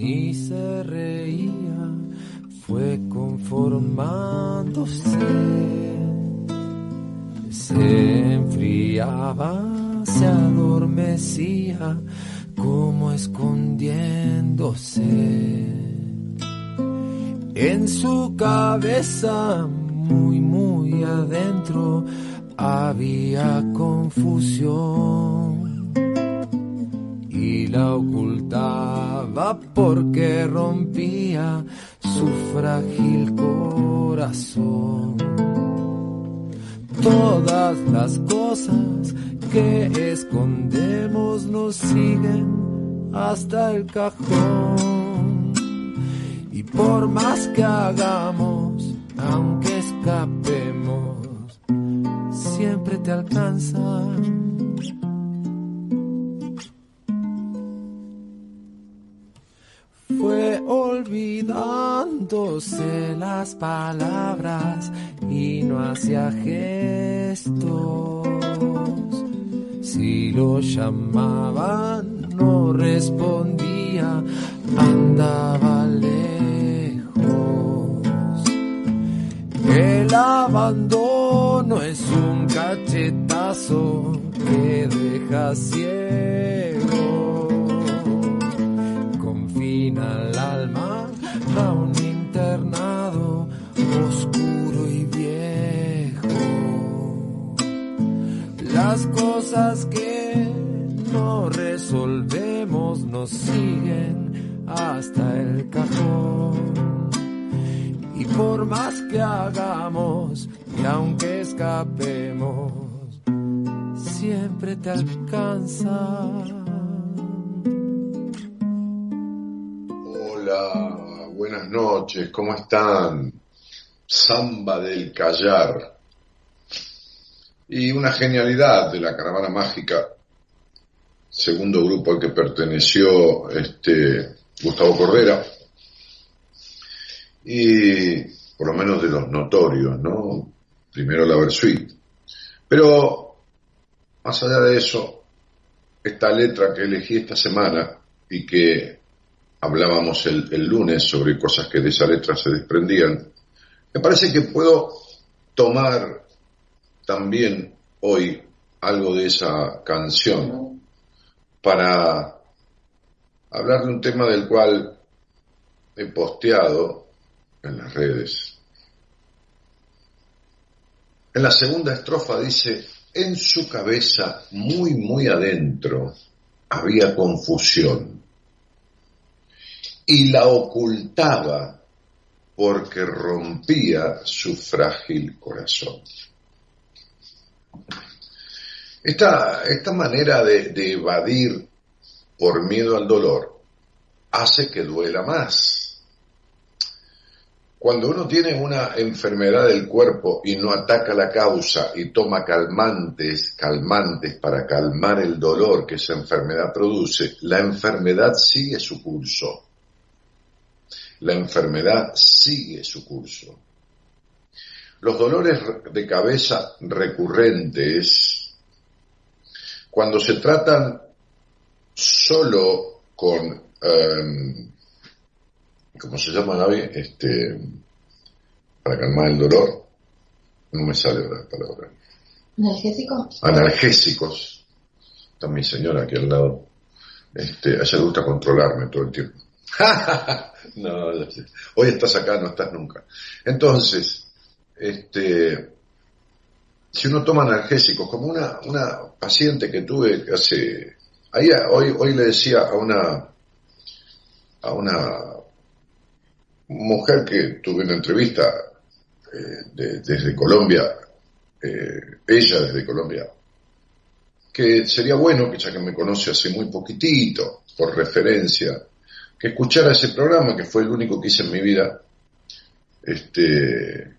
ni se reía, fue conformándose. Se enfriaba, se adormecía, como escondiéndose. En su cabeza, muy, muy adentro, había confusión y la ocultaba porque rompía su frágil corazón. Todas las cosas que escondemos nos siguen hasta el cajón. Y por más que hagamos, aunque escapemos, siempre te alcanzan. Fue olvidándose las palabras y no hacía gestos. Si lo llamaban, no respondía, andaba lejos. El abandono es un cachetazo que deja ciego confina al alma a un internado oscuro y viejo. Las cosas que no resolvemos nos siguen hasta el cajón. Y por más que hagamos y aunque escapemos, siempre te alcanza. Buenas noches, ¿cómo están? Samba del Callar. Y una genialidad de la caravana mágica, segundo grupo al que perteneció este Gustavo Cordera, y por lo menos de los notorios, ¿no? Primero la Versuit. Pero, más allá de eso, esta letra que elegí esta semana y que hablábamos el, lunes sobre cosas que de esa letra se desprendían, me parece que puedo tomar también hoy algo de esa canción para hablar de un tema del cual he posteado en las redes. En la segunda estrofa dice, en su cabeza, muy, muy adentro, había confusión y la ocultaba porque rompía su frágil corazón. Esta, esta manera de, de evadir por miedo al dolor hace que duela más. Cuando uno tiene una enfermedad del cuerpo y no ataca la causa y toma calmantes, calmantes para calmar el dolor que esa enfermedad produce, la enfermedad sigue su curso la enfermedad sigue su curso. Los dolores de cabeza recurrentes, cuando se tratan solo con, eh, ¿cómo se llama Gaby? Este, para calmar el dolor, no me sale la palabra. ¿Analgésicos? Analgésicos. Está mi señora aquí al lado. Este, a ella le gusta controlarme todo el tiempo. no, hoy estás acá, no estás nunca. Entonces, este, si uno toma analgésicos, como una, una paciente que tuve hace, ahí, hoy, hoy le decía a una, a una mujer que tuve una entrevista eh, desde Colombia, eh, ella desde Colombia, que sería bueno, que ya que me conoce hace muy poquitito, por referencia, que escuchara ese programa, que fue el único que hice en mi vida, este,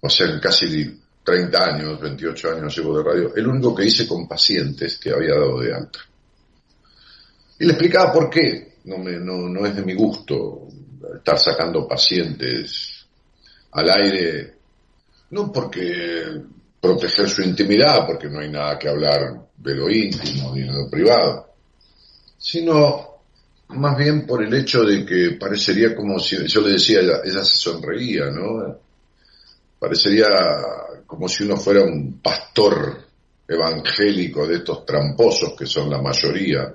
o sea, casi 30 años, 28 años llevo de radio, el único que hice con pacientes que había dado de alta. Y le explicaba por qué, no, me, no, no es de mi gusto estar sacando pacientes al aire, no porque proteger su intimidad, porque no hay nada que hablar de lo íntimo ni de lo privado, sino más bien por el hecho de que parecería como si, yo le decía, ella, ella se sonreía, ¿no? Parecería como si uno fuera un pastor evangélico de estos tramposos que son la mayoría,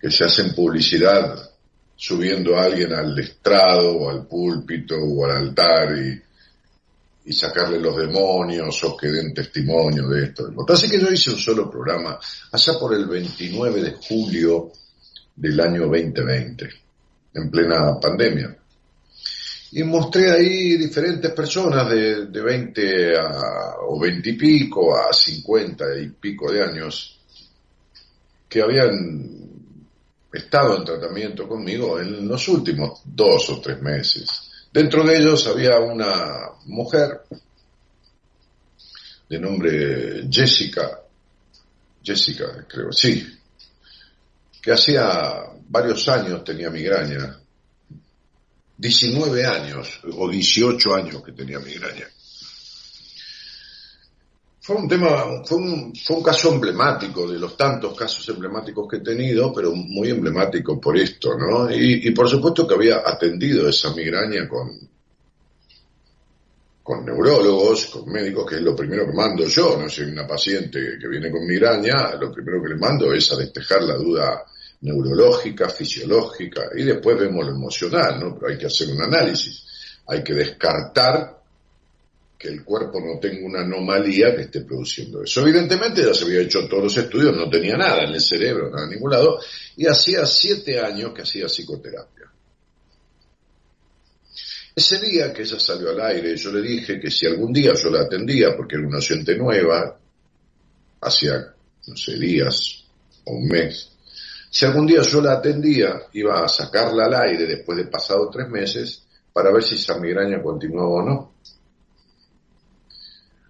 que se hacen publicidad subiendo a alguien al estrado o al púlpito o al altar y, y sacarle los demonios o que den testimonio de esto. Así que yo hice un solo programa allá por el 29 de julio del año 2020, en plena pandemia y mostré ahí diferentes personas de, de 20 a, o 20 y pico a 50 y pico de años que habían estado en tratamiento conmigo en los últimos dos o tres meses. Dentro de ellos había una mujer de nombre Jessica, Jessica creo, sí, que hacía varios años tenía migraña 19 años o 18 años que tenía migraña. Fue un tema, fue un, fue un caso emblemático de los tantos casos emblemáticos que he tenido, pero muy emblemático por esto, ¿no? Y, por supuesto que había atendido esa migraña con, con neurólogos, con médicos, que es lo primero que mando yo, no soy una paciente que viene con migraña, lo primero que le mando es a despejar la duda neurológica, fisiológica, y después vemos lo emocional, ¿no? Pero hay que hacer un análisis. Hay que descartar que el cuerpo no tenga una anomalía que esté produciendo eso. Evidentemente ya se había hecho todos los estudios, no tenía nada en el cerebro, nada en ningún lado, y hacía siete años que hacía psicoterapia. Ese día que ella salió al aire, yo le dije que si algún día yo la atendía, porque era una oyente nueva, hacía, no sé, días o un mes, si algún día yo la atendía, iba a sacarla al aire después de pasado tres meses para ver si esa migraña continuaba o no.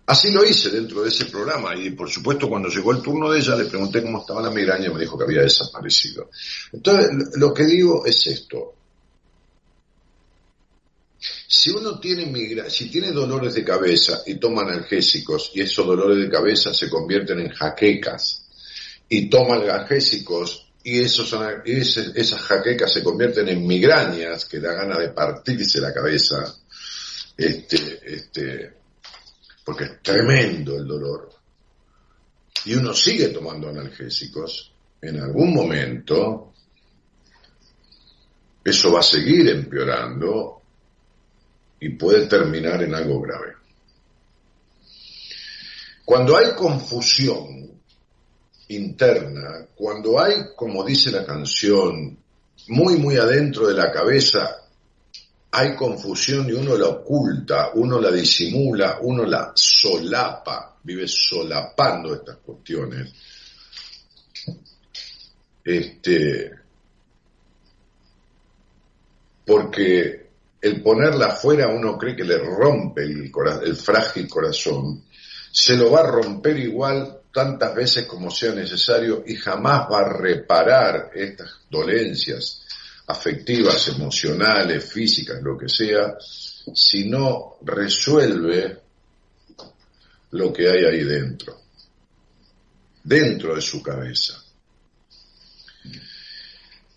Así lo hice dentro de ese programa y por supuesto cuando llegó el turno de ella le pregunté cómo estaba la migraña y me dijo que había desaparecido. Entonces lo que digo es esto. Si uno tiene migra si tiene dolores de cabeza y toma analgésicos y esos dolores de cabeza se convierten en jaquecas y toma analgésicos y esos esas jaquecas se convierten en migrañas que da ganas de partirse la cabeza, este, este, porque es tremendo el dolor. Y uno sigue tomando analgésicos, en algún momento eso va a seguir empeorando y puede terminar en algo grave. Cuando hay confusión interna, cuando hay, como dice la canción, muy, muy adentro de la cabeza, hay confusión y uno la oculta, uno la disimula, uno la solapa, vive solapando estas cuestiones. Este, porque el ponerla afuera uno cree que le rompe el, el frágil corazón, se lo va a romper igual tantas veces como sea necesario y jamás va a reparar estas dolencias afectivas, emocionales, físicas, lo que sea, si no resuelve lo que hay ahí dentro, dentro de su cabeza.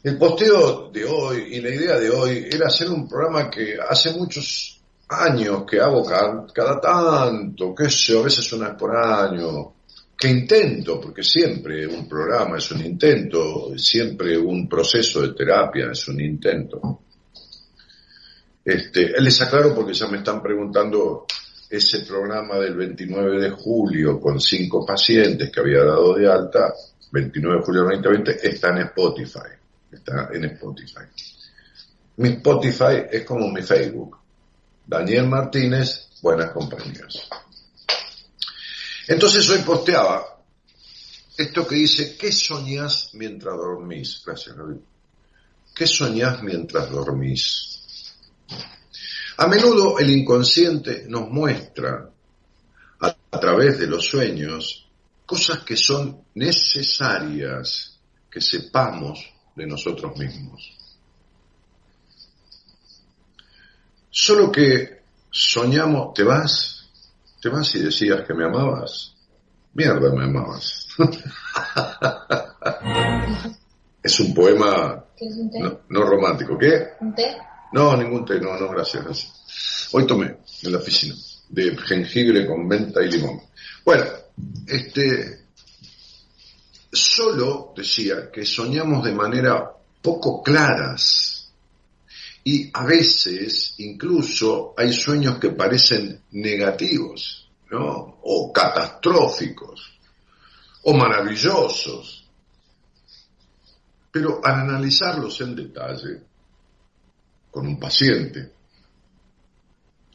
El posteo de hoy y la idea de hoy era hacer un programa que hace muchos años que hago cada, tanto, qué sé yo, a veces una vez por año, que intento, porque siempre un programa es un intento, siempre un proceso de terapia es un intento. Este, les aclaro porque ya me están preguntando ese programa del 29 de julio con cinco pacientes que había dado de alta, 29 de julio del 2020, está en Spotify. Está en Spotify. Mi Spotify es como mi Facebook. Daniel Martínez, buenas compañías. Entonces hoy posteaba esto que dice, ¿qué soñás mientras dormís? Gracias, David. ¿Qué soñás mientras dormís? A menudo el inconsciente nos muestra a, a través de los sueños cosas que son necesarias que sepamos de nosotros mismos. Solo que soñamos, ¿te vas? ¿Te vas y decías que me amabas? Mierda, me amabas. es un poema ¿Qué es un té? no, no romántico. ¿Qué? ¿Un té? No, ningún té, no, no, gracias, gracias. Hoy tomé en la oficina de jengibre con menta y limón. Bueno, este, solo decía que soñamos de manera poco claras y a veces incluso hay sueños que parecen negativos, ¿no? O catastróficos, o maravillosos. Pero al analizarlos en detalle, con un paciente,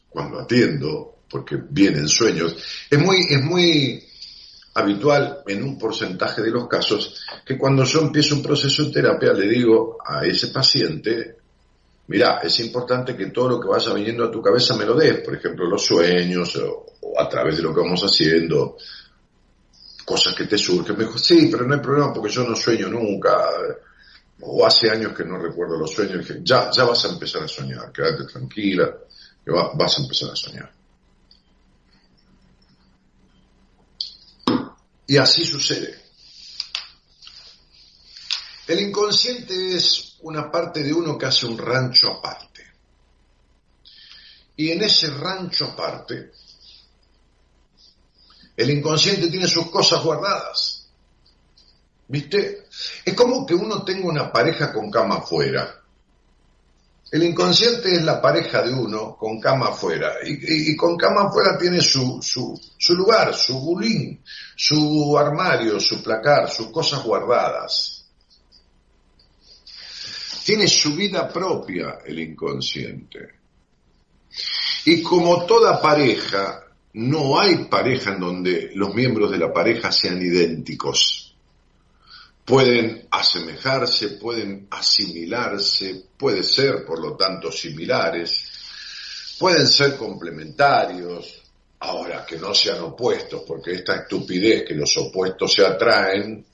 cuando atiendo, porque vienen sueños, es muy, es muy habitual en un porcentaje de los casos que cuando yo empiezo un proceso de terapia le digo a ese paciente, mira, es importante que todo lo que vaya viniendo a tu cabeza me lo des, por ejemplo, los sueños o, a través de lo que vamos haciendo, cosas que te surgen. Me dijo, sí, pero no hay problema porque yo no sueño nunca. O hace años que no recuerdo los sueños. dije, ya, ya vas a empezar a soñar, quédate tranquila, vas a empezar a soñar. Y así sucede. El inconsciente es una parte de uno que hace un rancho aparte. Y en ese rancho aparte, el inconsciente tiene sus cosas guardadas. ¿Viste? Es como que uno tenga una pareja con cama afuera. El inconsciente es la pareja de uno con cama afuera. Y, con cama afuera tiene su, su, su lugar, su bulín, su armario, su placar, sus cosas guardadas. Tiene su vida propia el inconsciente. Y como toda pareja, no hay pareja en donde los miembros de la pareja sean idénticos. Pueden asemejarse, pueden asimilarse, pueden ser, por lo tanto, similares, pueden ser complementarios, ahora que no sean opuestos, porque esta estupidez que los opuestos se atraen,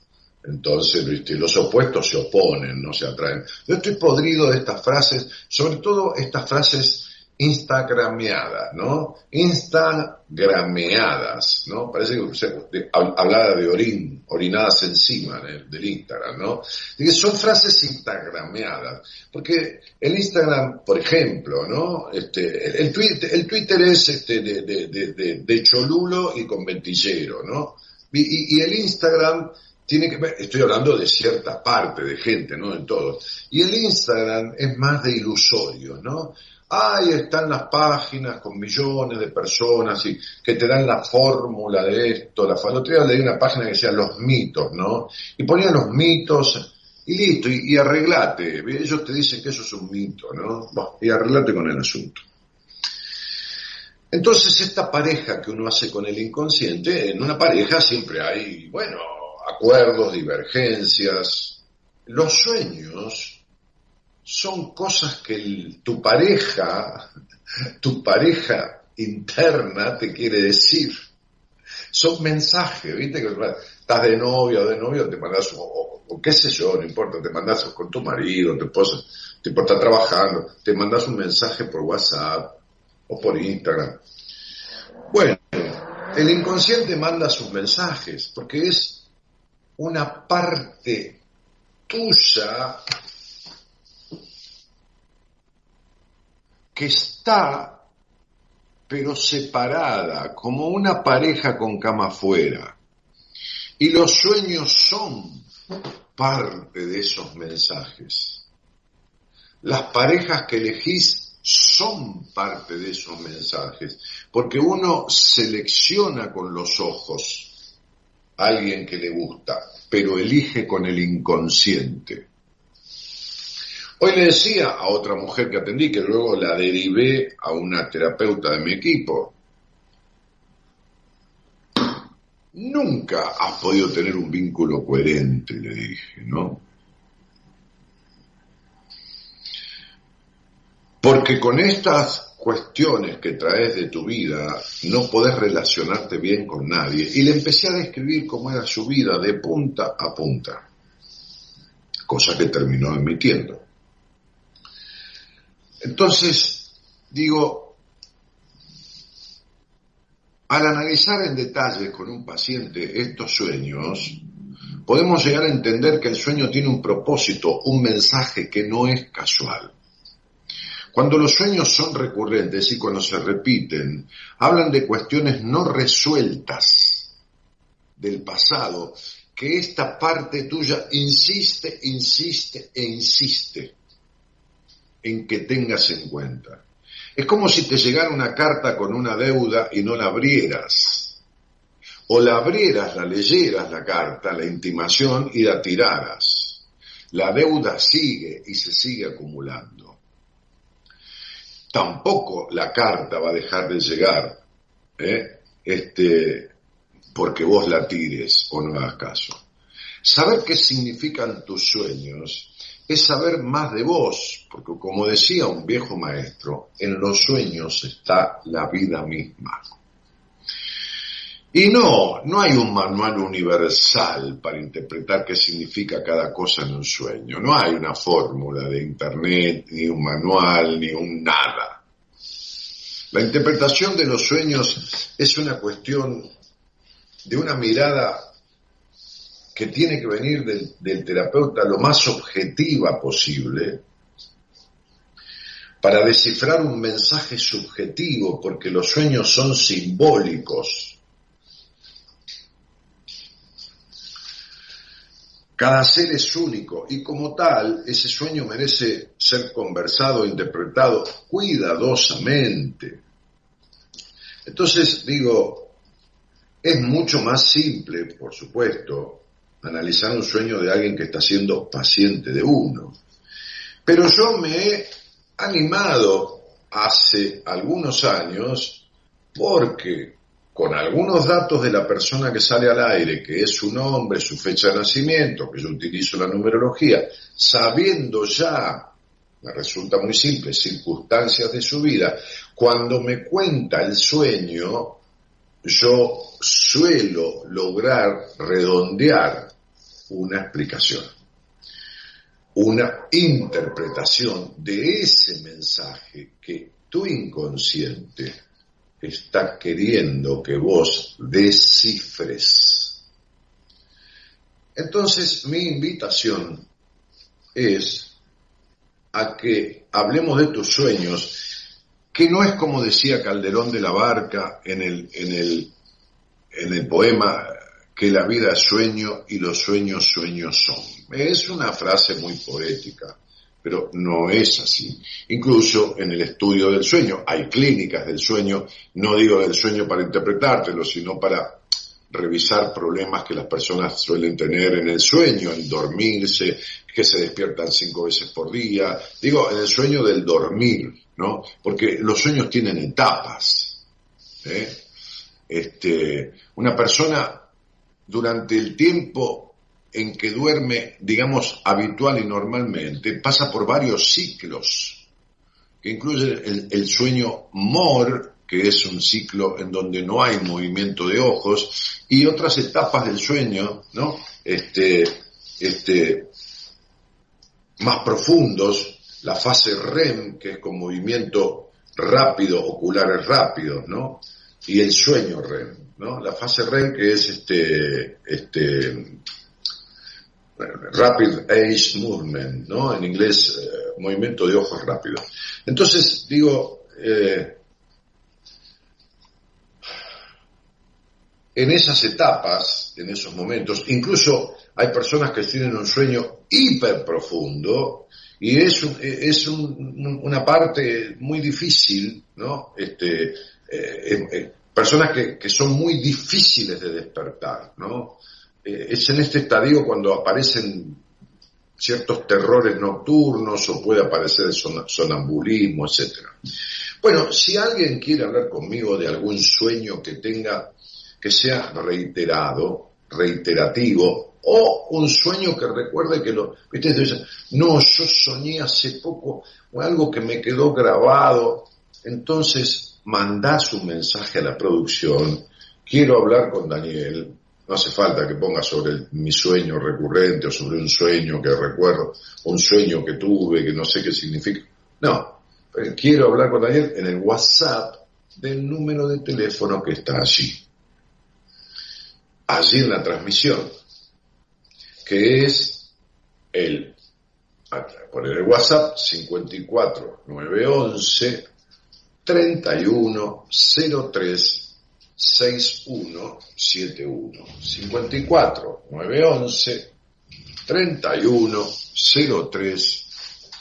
entonces, los opuestos se oponen, no se atraen. Yo estoy podrido de estas frases, sobre todo estas frases instagrameadas, ¿no? Instagrameadas, ¿no? Parece que se, de, hablada de orín, orinadas encima de, del Instagram, ¿no? Y son frases instagrameadas, porque el Instagram, por ejemplo, ¿no? Este, el, Twitter, el Twitter es este, de, cholulo y con ventillero, ¿no? Y el Instagram tiene que estoy hablando de cierta parte de gente, no de todos. Y el Instagram es más de ilusorio, ¿no? Ahí están las páginas con millones de personas y que te dan la fórmula de esto. La, día leí una página que decía los mitos, ¿no? Y ponían los mitos y listo, y, y arreglate. Ellos te dicen que eso es un mito, ¿no? Y arreglate con el asunto. Entonces, esta pareja que uno hace con el inconsciente, en una pareja siempre hay, bueno, acuerdos, divergencias. Los sueños son cosas que tu pareja, tu pareja interna te quiere decir. Son mensajes, ¿viste? Estás de novia o de novio, te mandas, o, o, qué sé yo, no importa, te mandas con tu marido, tu esposa, tipo está trabajando, te mandas un mensaje por WhatsApp o por Instagram. Bueno, el inconsciente manda sus mensajes porque es una parte tuya que está pero separada, como una pareja con cama afuera. Y los sueños son parte de esos mensajes. Las parejas que elegís son parte de esos mensajes, porque uno selecciona con los ojos alguien que le gusta, pero elige con el inconsciente. Hoy le decía a otra mujer que atendí, que luego la derivé a una terapeuta de mi equipo, Nunca has podido tener un vínculo coherente, le dije, ¿no? Porque con estas cuestiones que traes de tu vida no podés relacionarte bien con nadie. Y le empecé a describir cómo era su vida de punta a punta, cosa que terminó admitiendo. Entonces, digo, al analizar en detalle con un paciente estos sueños, podemos llegar a entender que el sueño tiene un propósito, un mensaje que no es casual. Cuando los sueños son recurrentes y cuando se repiten, hablan de cuestiones no resueltas del pasado, que esta parte tuya insiste, insiste e insiste en que tengas en cuenta. Es como si te llegara una carta con una deuda y no la abrieras. O la abrieras, la leyeras la carta, la intimación y la tiraras. La deuda sigue y se sigue acumulando. Tampoco la carta va a dejar de llegar, ¿eh? este, porque vos la tires o no hagas caso. Saber qué significan tus sueños es saber más de vos, porque como decía un viejo maestro, en los sueños está la vida misma. Y no, no hay un manual universal para interpretar qué significa cada cosa en un sueño. No hay una fórmula de internet, ni un manual, ni un nada. La interpretación de los sueños es una cuestión de una mirada que tiene que venir del, terapeuta lo más objetiva posible para descifrar un mensaje subjetivo, porque los sueños son simbólicos. Cada ser es único y como tal, ese sueño merece ser conversado, interpretado cuidadosamente. Entonces digo, es mucho más simple, por supuesto, analizar un sueño de alguien que está siendo paciente de uno. Pero yo me he animado hace algunos años porque con algunos datos de la persona que sale al aire, que es su nombre, su fecha de nacimiento, que yo utilizo la numerología, sabiendo ya, me resulta muy simple, circunstancias de su vida, cuando me cuenta el sueño, yo suelo lograr redondear una explicación, una interpretación de ese mensaje que tu inconsciente está queriendo que vos descifres. Entonces mi invitación es a que hablemos de tus sueños, que no es como decía Calderón de la Barca en el, en el, en el poema que la vida es sueño y los sueños sueños son. Es una frase muy poética, pero no es así. Incluso en el estudio del sueño, hay clínicas del sueño, no digo del sueño para interpretártelo, sino para revisar problemas que las personas suelen tener en el sueño, en dormirse, que se despiertan cinco veces por día. Digo, en el sueño del dormir, ¿no? Porque los sueños tienen etapas. ¿eh? Este, una persona durante el tiempo en que duerme, digamos, habitual y normalmente, pasa por varios ciclos, que incluye el, sueño MOR, que es un ciclo en donde no hay movimiento de ojos, y otras etapas del sueño, ¿no? Este, este, más profundos, la fase REM, que es con movimiento rápido, oculares rápidos, ¿no? Y el sueño REM. ¿no? La fase REM que es este, este Rapid Age Movement, ¿no? En inglés, eh, movimiento de ojos rápido. Entonces, digo, eh, en esas etapas, en esos momentos, incluso hay personas que tienen un sueño hiper profundo y es, es una parte muy difícil, ¿no? Este, eh, personas que, que, son muy difíciles de despertar, ¿no? Eh, es en este estadio cuando aparecen ciertos terrores nocturnos o puede aparecer el sonambulismo, etcétera. Bueno, si alguien quiere hablar conmigo de algún sueño que tenga, que sea reiterado, reiterativo, o un sueño que recuerde que lo, viste, no, yo soñé hace poco o algo que me quedó grabado, entonces mandás un mensaje a la producción, quiero hablar con Daniel, no hace falta que ponga sobre mi sueño recurrente o sobre un sueño que recuerdo, un sueño que tuve, que no sé qué significa. No, quiero hablar con Daniel en el WhatsApp del número de teléfono que está allí. Allí en la transmisión, que es el, poner el WhatsApp 54 911 31 03 6171 54 911 31 03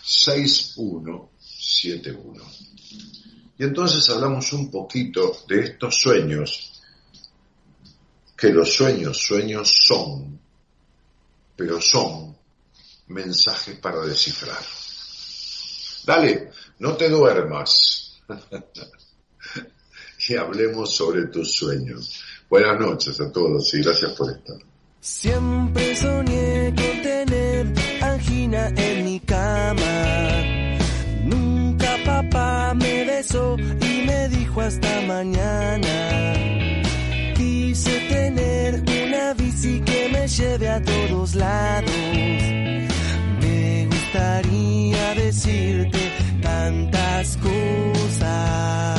6171 y entonces hablamos un poquito de estos sueños que los sueños sueños son pero son mensajes para descifrar. Dale no te duermas y hablemos sobre tus sueños. Buenas noches a todos y gracias por estar. Siempre soñé con tener angina en mi cama. Nunca papá me besó y me dijo hasta mañana. Quise tener una bici que me lleve a todos lados. Me gustaría decirte tantas cosas.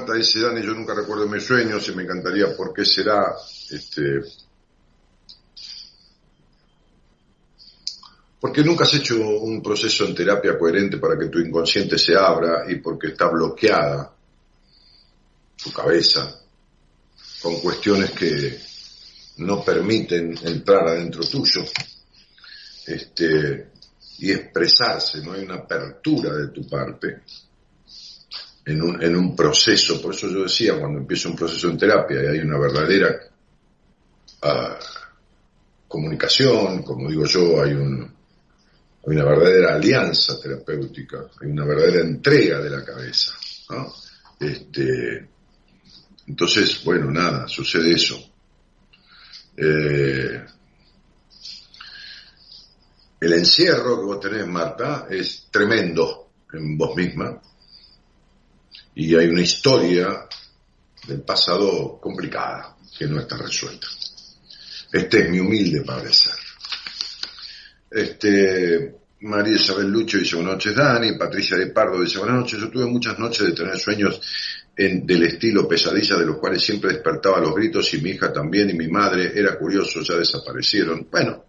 Marta dice, Dani, yo nunca recuerdo mis sueños y me encantaría por qué será, este, porque nunca has hecho un proceso en terapia coherente para que tu inconsciente se abra y porque está bloqueada tu cabeza con cuestiones que no permiten entrar adentro tuyo. Este, y expresarse, no hay una apertura de tu parte en un, en un proceso, por eso yo decía, cuando empieza un proceso en terapia hay una verdadera uh, comunicación, como digo yo, hay, un, hay una verdadera alianza terapéutica, hay una verdadera entrega de la cabeza. Este, entonces, bueno, nada, sucede eso. Eh, el encierro que vos tenés, Marta, es tremendo en vos misma y hay una historia del pasado complicada que no está resuelta. Este es mi humilde parecer. Este, María Isabel Lucho dice buenas noches Dani, Patricia de Pardo dice buenas noches, yo tuve muchas noches de tener sueños en, del estilo pesadilla de los cuales siempre despertaba los gritos y mi hija también y mi madre, era curioso, ya desaparecieron. Bueno,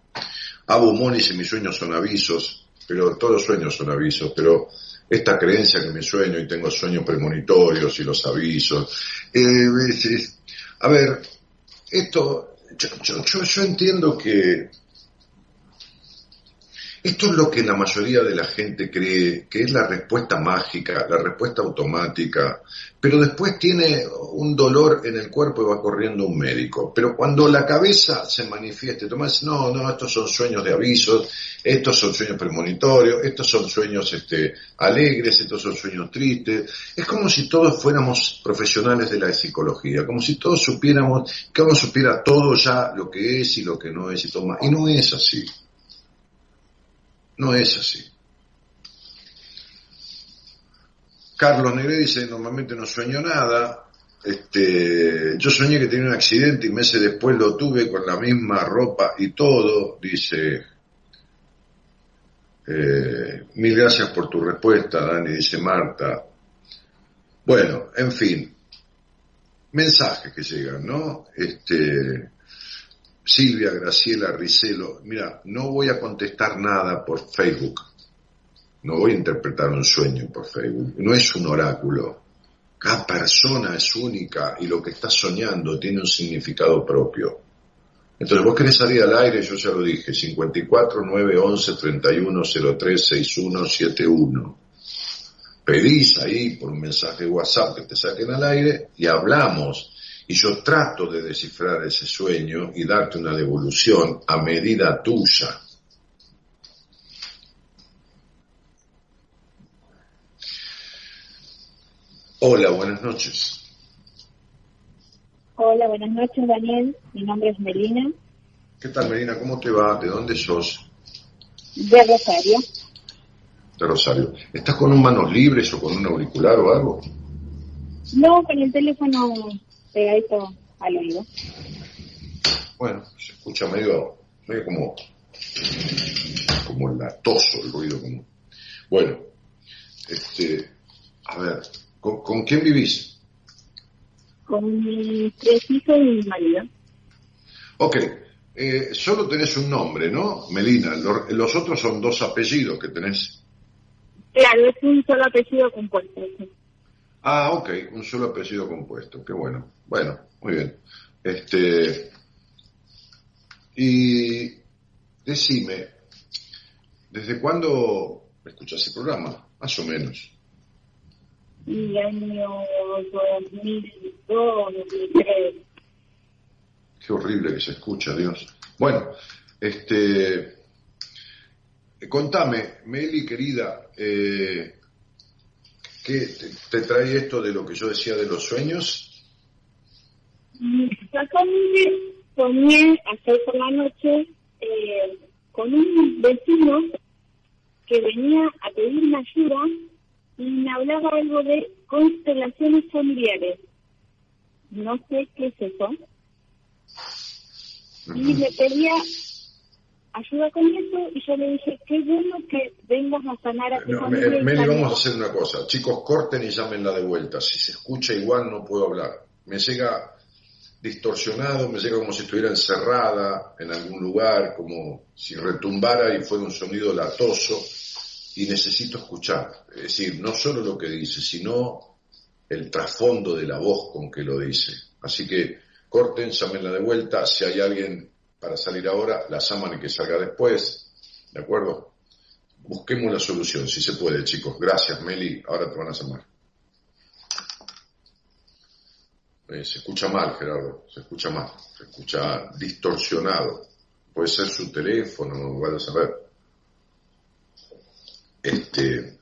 Abu Monis y mis sueños son avisos, pero todos los sueños son avisos, pero esta creencia que me sueño y tengo sueños premonitorios y los avisos. Eh, a ver, esto, yo, yo entiendo que esto es lo que la mayoría de la gente cree que es la respuesta mágica, la respuesta automática, pero después tiene un dolor en el cuerpo y va corriendo un médico. Pero cuando la cabeza se manifieste, Tomás, no, no, estos son sueños de avisos, estos son sueños premonitorios, estos son sueños este, alegres, estos son sueños tristes. Es como si todos fuéramos profesionales de la psicología, como si todos supiéramos, que uno supiera todo ya lo que es y lo que no es y toma. Y no es así. No es así. Carlos Negre dice, normalmente no sueño nada. Este, yo soñé que tenía un accidente y meses después lo tuve con la misma ropa y todo, dice. Eh, mil gracias por tu respuesta, Dani, dice Marta. Bueno, en fin, mensajes que llegan, ¿no? Este, Silvia Graciela Ricelo, mira, no voy a contestar nada por Facebook, no voy a interpretar un sueño por Facebook, no es un oráculo, cada persona es única y lo que está soñando tiene un significado propio. Entonces vos querés salir al aire, yo ya lo dije, 54 9 11 31 03 61 71. Pedís ahí por un mensaje de WhatsApp que te saquen al aire y hablamos y yo trato de descifrar ese sueño y darte una devolución a medida tuya. Hola, buenas noches. Hola, buenas noches, Daniel. Mi nombre es Melina. ¿Qué tal, Melina? ¿Cómo te va? ¿De dónde sos? De Rosario. De Rosario. ¿Estás con un manos libres o con un auricular o algo? No, con el teléfono pegadito al oído. Bueno, se escucha medio, medio como, como latoso el ruido. Como... Bueno, este, a ver, ¿con, quién vivís? Con mis tres hijos y mi marido. Ok, eh, solo tenés un nombre, ¿no? Melina, los, los, otros son dos apellidos que tenés. Claro, es un solo apellido compuesto. Ah, ok, un solo apellido compuesto, qué bueno. Bueno, muy bien. Este, y decime, ¿desde cuándo escuchas el programa? Más o menos. Y año 2002, 2003. Qué horrible que se escucha, Dios. Bueno, este, contame, Meli, querida, eh, ¿qué te, te trae esto de lo que yo decía de los sueños? Yo soñé, ayer por la noche eh, con un vecino que venía a pedirme ayuda y me hablaba algo de constelaciones familiares. No sé qué es eso. Y me pedía ayuda con eso y yo le dije, qué bueno que vengas a sanar a tu familia. Meli, vamos a hacer una cosa. Chicos, corten y llámenla de vuelta. Si se escucha igual no puedo hablar. Me llega distorsionado, me llega como si estuviera encerrada en algún lugar, como si retumbara y fuera un sonido latoso, y necesito escuchar. Es decir, no solo lo que dice, sino el trasfondo de la voz con que lo dice. Así que corten, llámenla de vuelta, si hay alguien para salir ahora, la llaman y que salga después, ¿de acuerdo? Busquemos la solución, si se puede, chicos. Gracias, Meli, ahora te van a llamar. Eh, se escucha mal, Gerardo, se escucha mal, se escucha distorsionado. Puede ser su teléfono, van a saber. Este,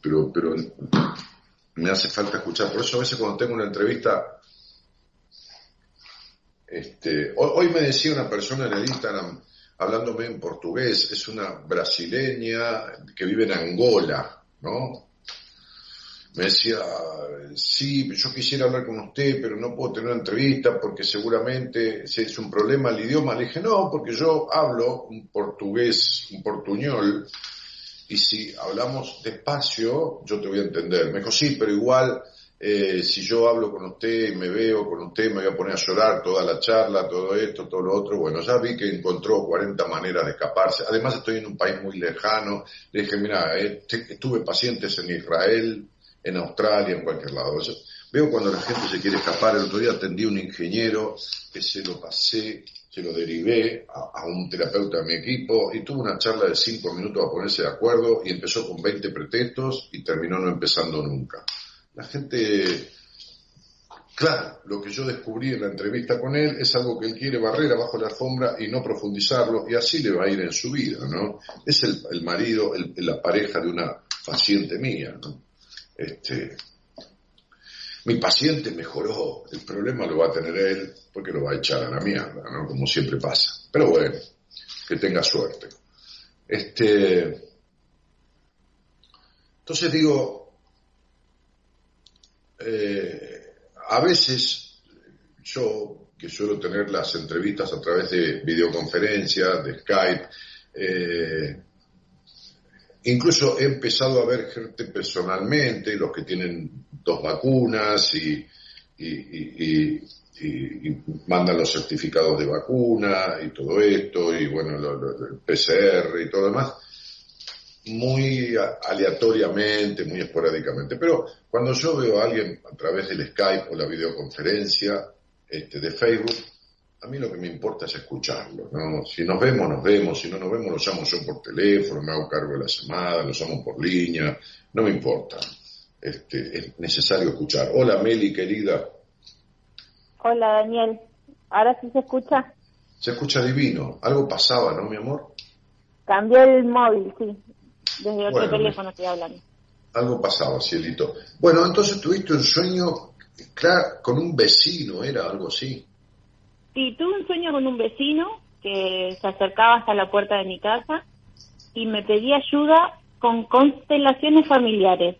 pero, pero me hace falta escuchar. Por eso a veces cuando tengo una entrevista, este, hoy, me decía una persona en el Instagram, hablándome en portugués, es una brasileña que vive en Angola, ¿no? Me decía, sí, yo quisiera hablar con usted, pero no puedo tener una entrevista porque seguramente es un problema el idioma. Le dije, no, porque yo hablo un portugués, un portuñol, y si hablamos despacio, yo te voy a entender. Me dijo, sí, pero igual, eh, si yo hablo con usted me veo con usted, me voy a poner a llorar toda la charla, todo esto, todo lo otro. Bueno, ya vi que encontró 40 maneras de escaparse. Además, estoy en un país muy lejano. Le dije, mira, eh, tuve pacientes en Israel, en Australia, en cualquier lado. veo cuando la gente se quiere escapar. El otro día atendí a un ingeniero que se lo pasé se lo derivé a, un terapeuta de mi equipo y tuvo una charla de cinco minutos a ponerse de acuerdo y empezó con 20 pretextos y terminó no empezando nunca. La gente, claro, lo que yo descubrí en la entrevista con él es algo que él quiere barrer abajo la alfombra y no profundizarlo y así le va a ir en su vida, ¿no? Es el, marido, la pareja de una paciente mía, ¿no? Este, mi paciente mejoró, el problema lo va a tener él porque lo va a echar a la mierda, ¿no? Como siempre pasa. Pero bueno, que tenga suerte. Este, entonces digo, eh, a veces yo, que suelo tener las entrevistas a través de videoconferencias, de Skype, eh, incluso he empezado a ver gente personalmente, los que tienen dos vacunas y, mandan los certificados de vacuna y todo esto, y bueno, el PCR y todo demás, muy aleatoriamente, muy esporádicamente. Pero cuando yo veo a alguien a través del Skype o la videoconferencia este, de Facebook, a mí lo que me importa es escucharlo, ¿no? Si nos vemos, nos vemos, si no nos vemos, lo llamo yo por teléfono, me hago cargo de la llamada, lo llamo por línea, no me importa. Este, es necesario escuchar. Hola Meli, querida. Hola Daniel, ¿ahora sí se escucha? Se escucha divino. Algo pasaba, ¿no, mi amor? Cambió el móvil, sí. Desde otro teléfono estoy hablando. Algo pasaba, cielito. Bueno, entonces tuviste un sueño claro, con un vecino, ¿era algo así? Sí, tuve un sueño con un vecino que se acercaba hasta la puerta de mi casa y me pedía ayuda con constelaciones familiares.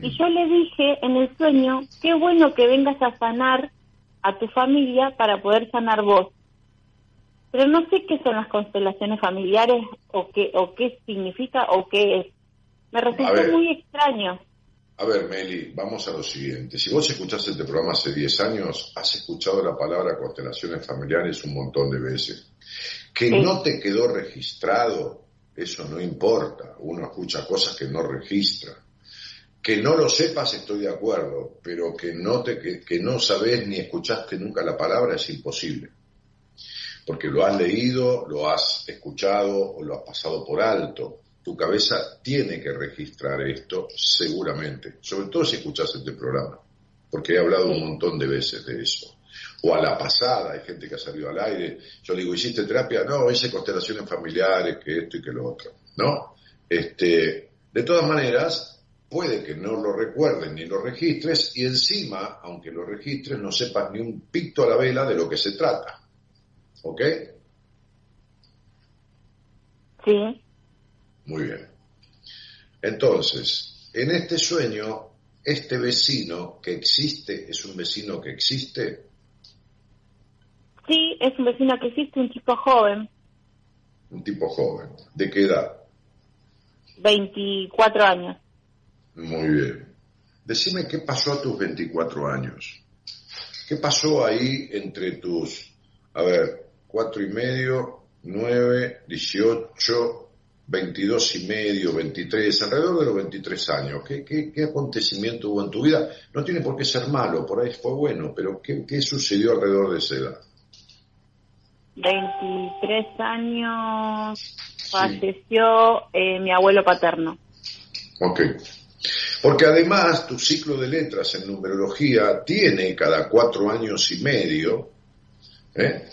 Y yo le dije en el sueño, qué bueno que vengas a sanar a tu familia para poder sanar vos. Pero no sé qué son las constelaciones familiares o qué, o qué significa o qué es. Me resultó muy extraño. A ver, Meli, vamos a lo siguiente. Si vos escuchaste este programa hace 10 años, has escuchado la palabra constelaciones familiares un montón de veces. Que no te quedó registrado, eso no importa. Uno escucha cosas que no registra. Que no lo sepas estoy de acuerdo, pero que no, te, que, no sabes ni escuchaste nunca la palabra es imposible. Porque lo has leído, lo has escuchado o lo has pasado por alto. Tu cabeza tiene que registrar esto seguramente, sobre todo si escuchas este programa, porque he hablado un montón de veces de eso. O a la pasada, hay gente que ha salido al aire, yo le digo, ¿hiciste terapia? No, hice constelaciones familiares, que esto y que lo otro, ¿no? Este, de todas maneras, puede que no lo recuerden ni lo registres y encima, aunque lo registres, no sepas ni un picto a la vela de lo que se trata. ¿Ok? Sí. Muy bien. Entonces, en este sueño, este vecino que existe, ¿es un vecino que existe? Sí, es un vecino que existe, un tipo joven. Un tipo joven. ¿De qué edad? 24 años. Muy bien. Decime qué pasó a tus 24 años. ¿Qué pasó ahí entre tus, a ver, cuatro y medio, nueve, dieciocho, 22 y medio, 23, alrededor de los 23 años. ¿Qué, qué, acontecimiento hubo en tu vida? No tiene por qué ser malo, por ahí fue bueno, pero ¿qué, qué sucedió alrededor de esa edad? 23 años falleció eh, mi abuelo paterno. Ok. Porque además tu ciclo de letras en numerología tiene cada cuatro años y medio ¿eh?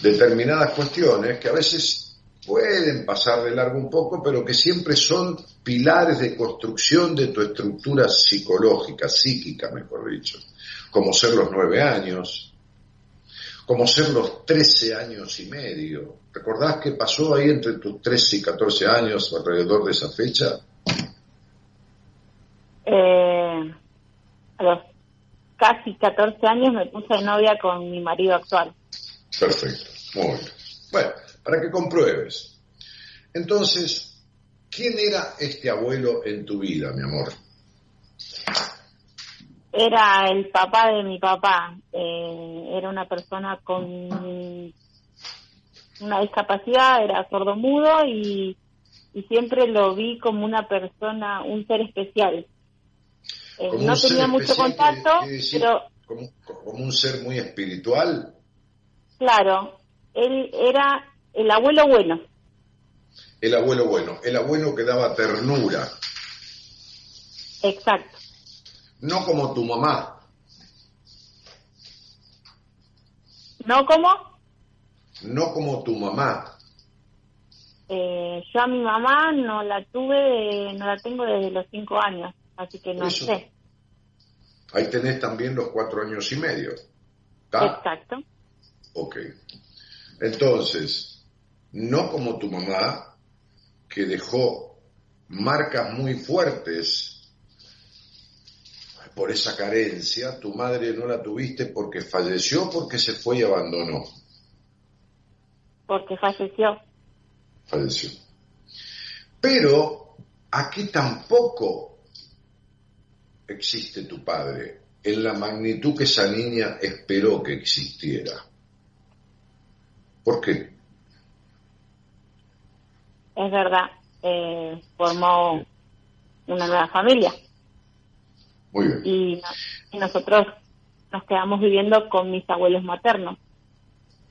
Determinadas cuestiones que a veces pueden pasar de largo un poco, pero que siempre son pilares de construcción de tu estructura psicológica, psíquica, mejor dicho, como ser los nueve años, como ser los trece años y medio. ¿Recordás qué pasó ahí entre tus trece y catorce años alrededor de esa fecha? Eh, a los casi 14 años me puse de novia con mi marido actual. Perfecto, muy bien. Bueno, para que compruebes. Entonces, ¿quién era este abuelo en tu vida, mi amor? Era el papá de mi papá. Eh, era una persona con una discapacidad, era sordomudo y, y siempre lo vi como una persona, un ser especial. Eh, no tenía mucho contacto, pero... Como, como un ser muy espiritual. Claro, él era el abuelo bueno. El abuelo bueno, el abuelo que daba ternura. Exacto. No como tu mamá. ¿No como? No como tu mamá. Eh, yo a mi mamá no la tuve, no la tengo desde los cinco años, así que no sé. Ahí tenés también los cuatro años y medio. Exacto. Ok. Entonces, no como tu mamá, que dejó marcas muy fuertes por esa carencia, tu madre no la tuviste porque falleció, porque se fue y abandonó. Porque falleció. Falleció. Pero aquí tampoco existe tu padre en la magnitud que esa niña esperó que existiera. ¿Por qué? Es verdad, eh, formó una nueva familia. Muy bien. Y, nosotros nos quedamos viviendo con mis abuelos maternos.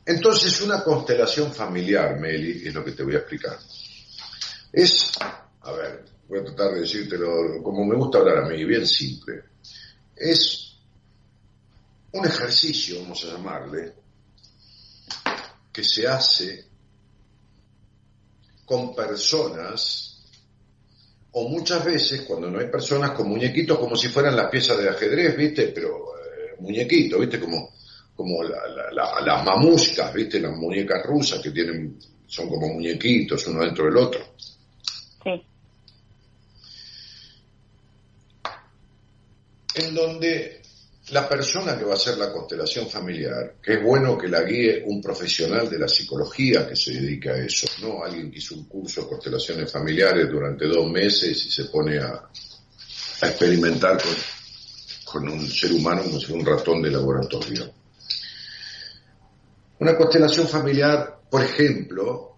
Entonces, una constelación familiar, Meli, es lo que te voy a explicar. Es, a ver, voy a tratar de decírtelo como me gusta hablar a mí, bien simple. Es un ejercicio, vamos a llamarle, que se hace con personas o muchas veces cuando no hay personas con muñequitos como si fueran las piezas de ajedrez, ¿viste? Pero eh, muñequitos, ¿viste? Como, como las mamuscas, ¿viste? Las muñecas rusas que tienen, son como muñequitos uno dentro del otro. Sí. En donde la persona que va a hacer la constelación familiar, que es bueno que la guíe un profesional de la psicología que se dedica a eso, no alguien que hizo un curso de constelaciones familiares durante dos meses y se pone a, experimentar con, un ser humano como si fuera un ratón de laboratorio. Una constelación familiar, por ejemplo,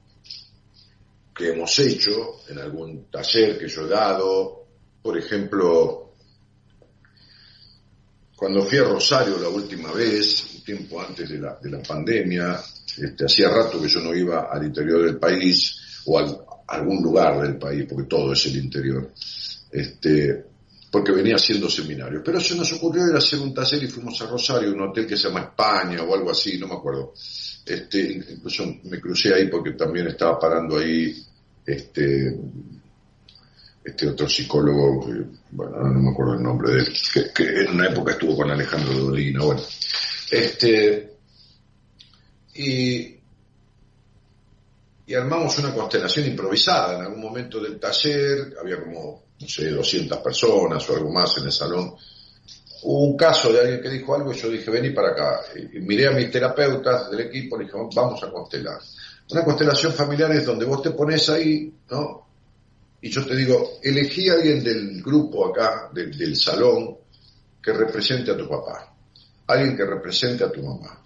que hemos hecho en algún taller que yo he dado, por ejemplo, cuando fui a Rosario la última vez, un tiempo antes de la, de la pandemia, este, hacía rato que yo no iba al interior del país o a algún lugar del país, porque todo es el interior, este, porque venía haciendo seminarios. Pero se nos ocurrió ir a hacer un taller y fuimos a Rosario, un hotel que se llama España o algo así, no me acuerdo. Este, incluso me crucé ahí porque también estaba parando ahí este, este otro psicólogo, bueno, no me acuerdo el nombre de él, que, en una época estuvo con Alejandro Dolina, bueno. Este, y, y armamos una constelación improvisada. En algún momento del taller había como, no sé, 200 personas o algo más en el salón. Hubo un caso de alguien que dijo algo y yo dije, vení para acá. Y miré a mis terapeutas del equipo y dije, vamos a constelar. Una constelación familiar es donde vos te pones ahí, ¿no? Y yo te digo, elegí a alguien del grupo acá, del salón, que represente a tu papá, alguien que represente a tu mamá,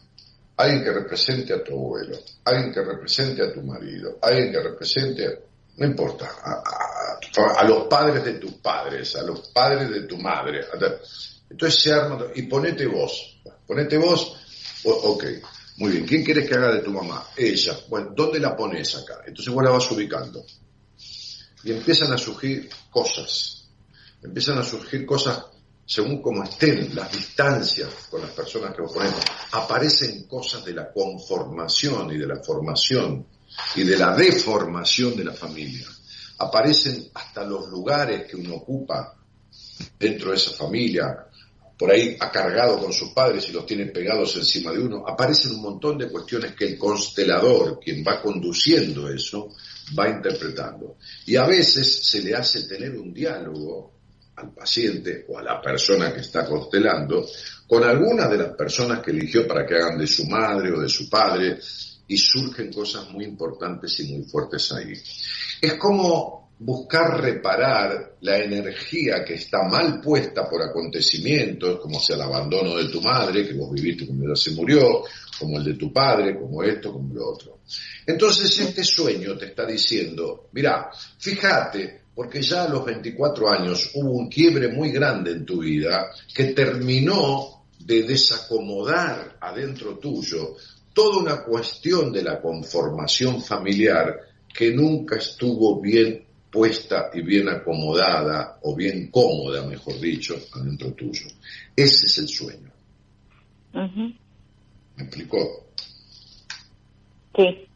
alguien que represente a tu abuelo, alguien que represente a tu marido, alguien que represente, no importa, a, los padres de tus padres, a los padres de tu madre. Entonces se arma, y ponete vos, ponete vos, ok, muy bien, ¿quién quieres que haga de tu mamá? Ella, bueno, ¿dónde la pones acá? Entonces vos la vas ubicando. Y empiezan a surgir cosas, empiezan a surgir cosas según como estén las distancias con las personas que vos pones, aparecen cosas de la conformación y de la formación y de la deformación de la familia. Aparecen hasta los lugares que uno ocupa dentro de esa familia, por ahí ha cargado con sus padres y los tiene pegados encima de uno. Aparecen un montón de cuestiones que el constelador, quien va conduciendo eso, va interpretando. Y a veces se le hace tener un diálogo al paciente o a la persona que está constelando con alguna de las personas que eligió para que hagan de su madre o de su padre y surgen cosas muy importantes y muy fuertes ahí. Es como buscar reparar la energía que está mal puesta por acontecimientos, como sea el abandono de tu madre, que vos viviste cuando ella se murió, como el de tu padre, como esto, como lo otro. Entonces este sueño te está diciendo, mira, fíjate, porque ya a los 24 años hubo un quiebre muy grande en tu vida que terminó de desacomodar adentro tuyo toda una cuestión de la conformación familiar que nunca estuvo bien puesta y bien acomodada, o bien cómoda, mejor dicho, adentro tuyo. Ese es el sueño. ¿Me explicó? Sí.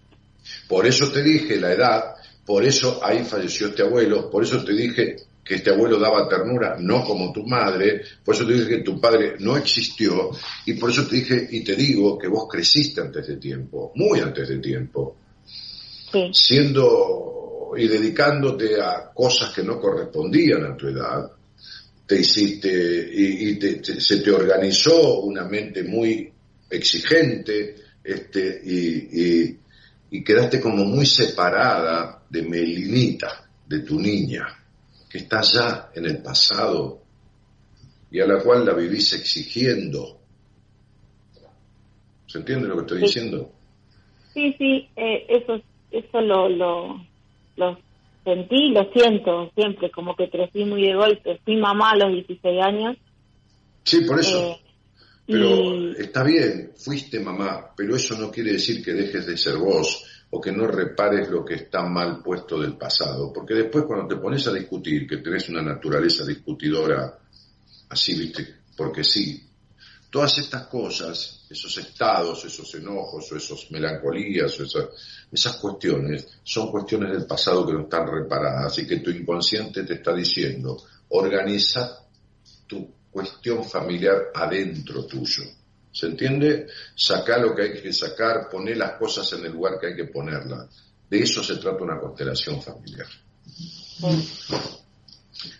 Por eso te dije la edad, por eso ahí falleció este abuelo, por eso te dije que este abuelo daba ternura, no como tu madre, por eso te dije que tu padre no existió, y por eso te dije y te digo que vos creciste antes de tiempo, muy antes de tiempo, siendo y dedicándote a cosas que no correspondían a tu edad, te hiciste y, se te organizó una mente muy exigente, este, y, y quedaste como muy separada de Melinita, de tu niña que está ya en el pasado y a la cual la vivís exigiendo. ¿Se entiende lo que estoy diciendo? Sí, sí, eh, eso, eso lo, lo, lo sentí, lo siento siempre, como que crecí muy de golpe. Fui mamá a los 16 años. Sí, por eso. Eh, pero está bien, fuiste mamá, pero eso no quiere decir que dejes de ser vos o que no repares lo que está mal puesto del pasado, porque después cuando te pones a discutir, que tenés una naturaleza discutidora así, viste, porque sí, todas estas cosas, esos estados, esos enojos o esos melancolías o esas, esas cuestiones, son cuestiones del pasado que no están reparadas y que tu inconsciente te está diciendo, organiza tu cuestión familiar adentro tuyo ¿Se entiende? Sacar lo que hay que sacar, poner las cosas en el lugar que hay que ponerlas. De eso se trata una constelación familiar.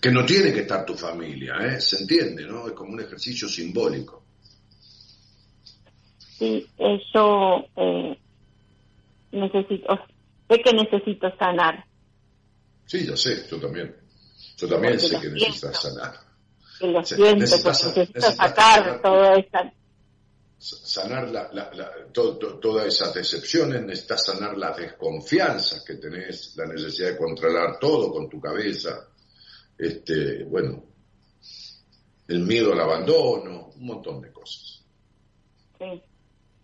Que no tiene que estar tu familia, ¿eh? Se entiende, ¿no? Es como un ejercicio simbólico. Sí, yo eh, necesito, sé que necesito sanar. Sí, ya sé, yo también. Yo también sé que necesitas sanar. Que lo siento, necesito sacar toda esta sanar la, todas esas decepciones, necesitas sanar las desconfianzas que tenés, la necesidad de controlar todo con tu cabeza, este, bueno, el miedo al abandono, un montón de cosas. Sí.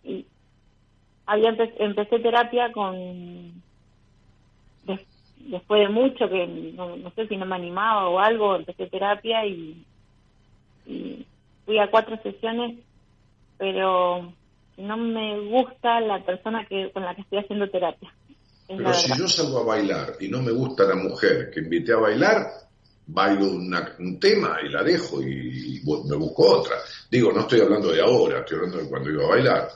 Y había empecé terapia con después de mucho que no, sé si no me animaba o algo, empecé terapia y fui a cuatro sesiones pero no me gusta la persona que con la que estoy haciendo terapia. Pero si yo salgo a bailar y no me gusta la mujer que invité a bailar, bailo un tema y la dejo y, me busco otra. Digo, no estoy hablando de ahora, estoy hablando de cuando iba a bailar.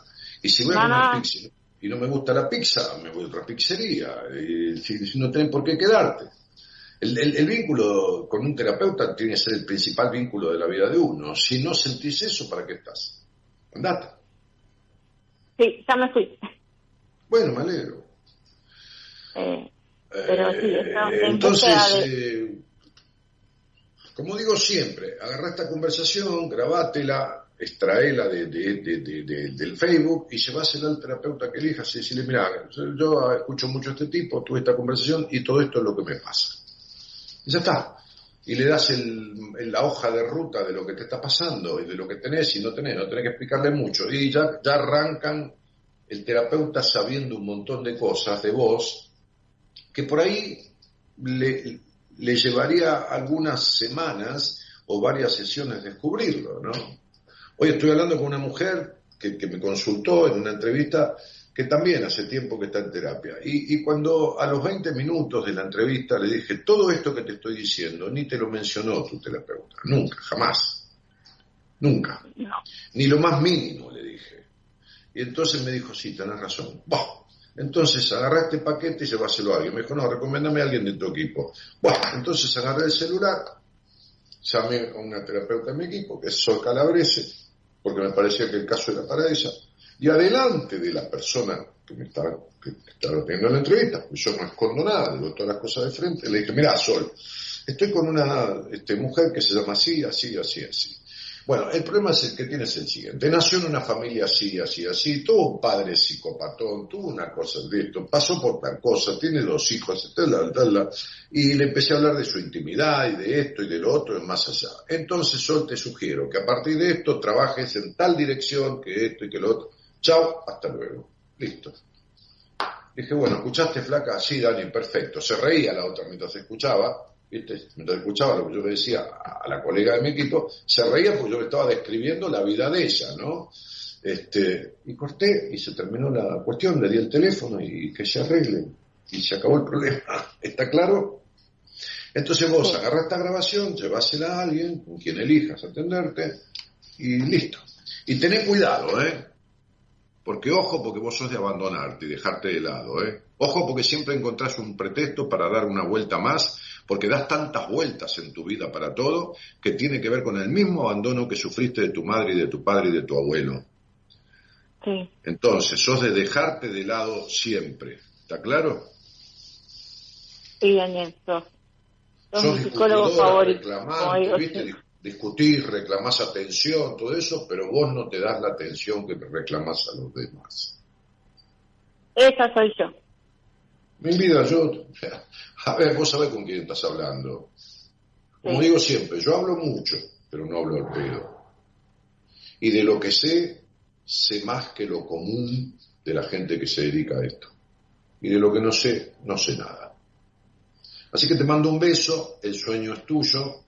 Y si voy a comer pizza y no me gusta la pizza, me voy a otra pizzería. Y si, no tenés por qué quedarte. El, el, vínculo con un terapeuta tiene que ser el principal vínculo de la vida de uno. Si no sentís eso, ¿para qué estás? Andate. Sí, ya me fui. Bueno, me alegro. Eh, pero sí, eh, entonces, eh, como digo siempre, agarra esta conversación, grabátela, extraela de, del Facebook y llevásela al terapeuta que elijas y decirle, mira, yo escucho mucho a este tipo, tuve esta conversación y todo esto es lo que me pasa. Y ya está. Y le das el, la hoja de ruta de lo que te está pasando y de lo que tenés y no tenés, no tenés que explicarle mucho. Y ya, arrancan el terapeuta sabiendo un montón de cosas de vos que por ahí le llevaría algunas semanas o varias sesiones descubrirlo, ¿no? Hoy estoy hablando con una mujer que, me consultó en una entrevista que también hace tiempo que está en terapia. Y, cuando a los 20 minutos de la entrevista le dije, todo esto que te estoy diciendo, ni te lo mencionó tu terapeuta, nunca, jamás, nunca, ni lo más mínimo le dije. Y entonces me dijo, sí, tenés razón. Bah. Entonces agarré este paquete y lleváselo a alguien. Me dijo, no, recomiéndame a alguien de tu equipo. Bueno, entonces agarré el celular, llamé a una terapeuta de mi equipo, que es Sol Calabrese, porque me parecía que el caso era para ella, y adelante de la persona que me estaba, que estaba teniendo la entrevista, pues yo no escondo nada, digo todas las cosas de frente, le dije, mira, Sol, estoy con una este, mujer que se llama así, así, así, así. Bueno, el problema es el que tienes el siguiente. Nació en una familia así, así, así, tuvo un padre psicopatón, tuvo una cosa de esto, pasó por tal cosa, tiene dos hijos, tal, tal, y le empecé a hablar de su intimidad y de esto y de lo otro, y más allá. Entonces, yo te sugiero que a partir de esto trabajes en tal dirección que esto y que lo otro. Chao, hasta luego. Listo. Dije, bueno, ¿escuchaste flaca? Sí, Dani, perfecto. Se reía la otra mientras escuchaba Mientras escuchaba lo que yo le decía a la colega de mi equipo, se reía porque yo le estaba describiendo la vida de ella, ¿no? Este, y corté y se terminó la cuestión, le di el teléfono y que se arregle. Y se acabó el problema. ¿Está claro? Entonces vos agarras esta grabación, llevásela a alguien con quien elijas atenderte y listo. Y tenés cuidado, ¿eh? Porque ojo, porque vos sos de abandonarte y dejarte de lado, ¿eh? Ojo, porque siempre encontrás un pretexto para dar una vuelta más porque das tantas vueltas en tu vida para todo que tiene que ver con el mismo abandono que sufriste de tu madre y de tu padre y de tu abuelo. Sí. Entonces, sos de dejarte de lado siempre. ¿Está claro? Sí, Daniel, sos. Sos, mi psicólogo favorito. ¿viste? Discutís, reclamás atención, todo eso, pero vos no te das la atención que reclamás a los demás. Esa soy yo. Mi vida, yo, a ver, vos sabés con quién estás hablando. Como digo siempre, yo hablo mucho, pero no hablo al pedo. Y de lo que sé, sé más que lo común de la gente que se dedica a esto. Y de lo que no sé, no sé nada. Así que te mando un beso, el sueño es tuyo.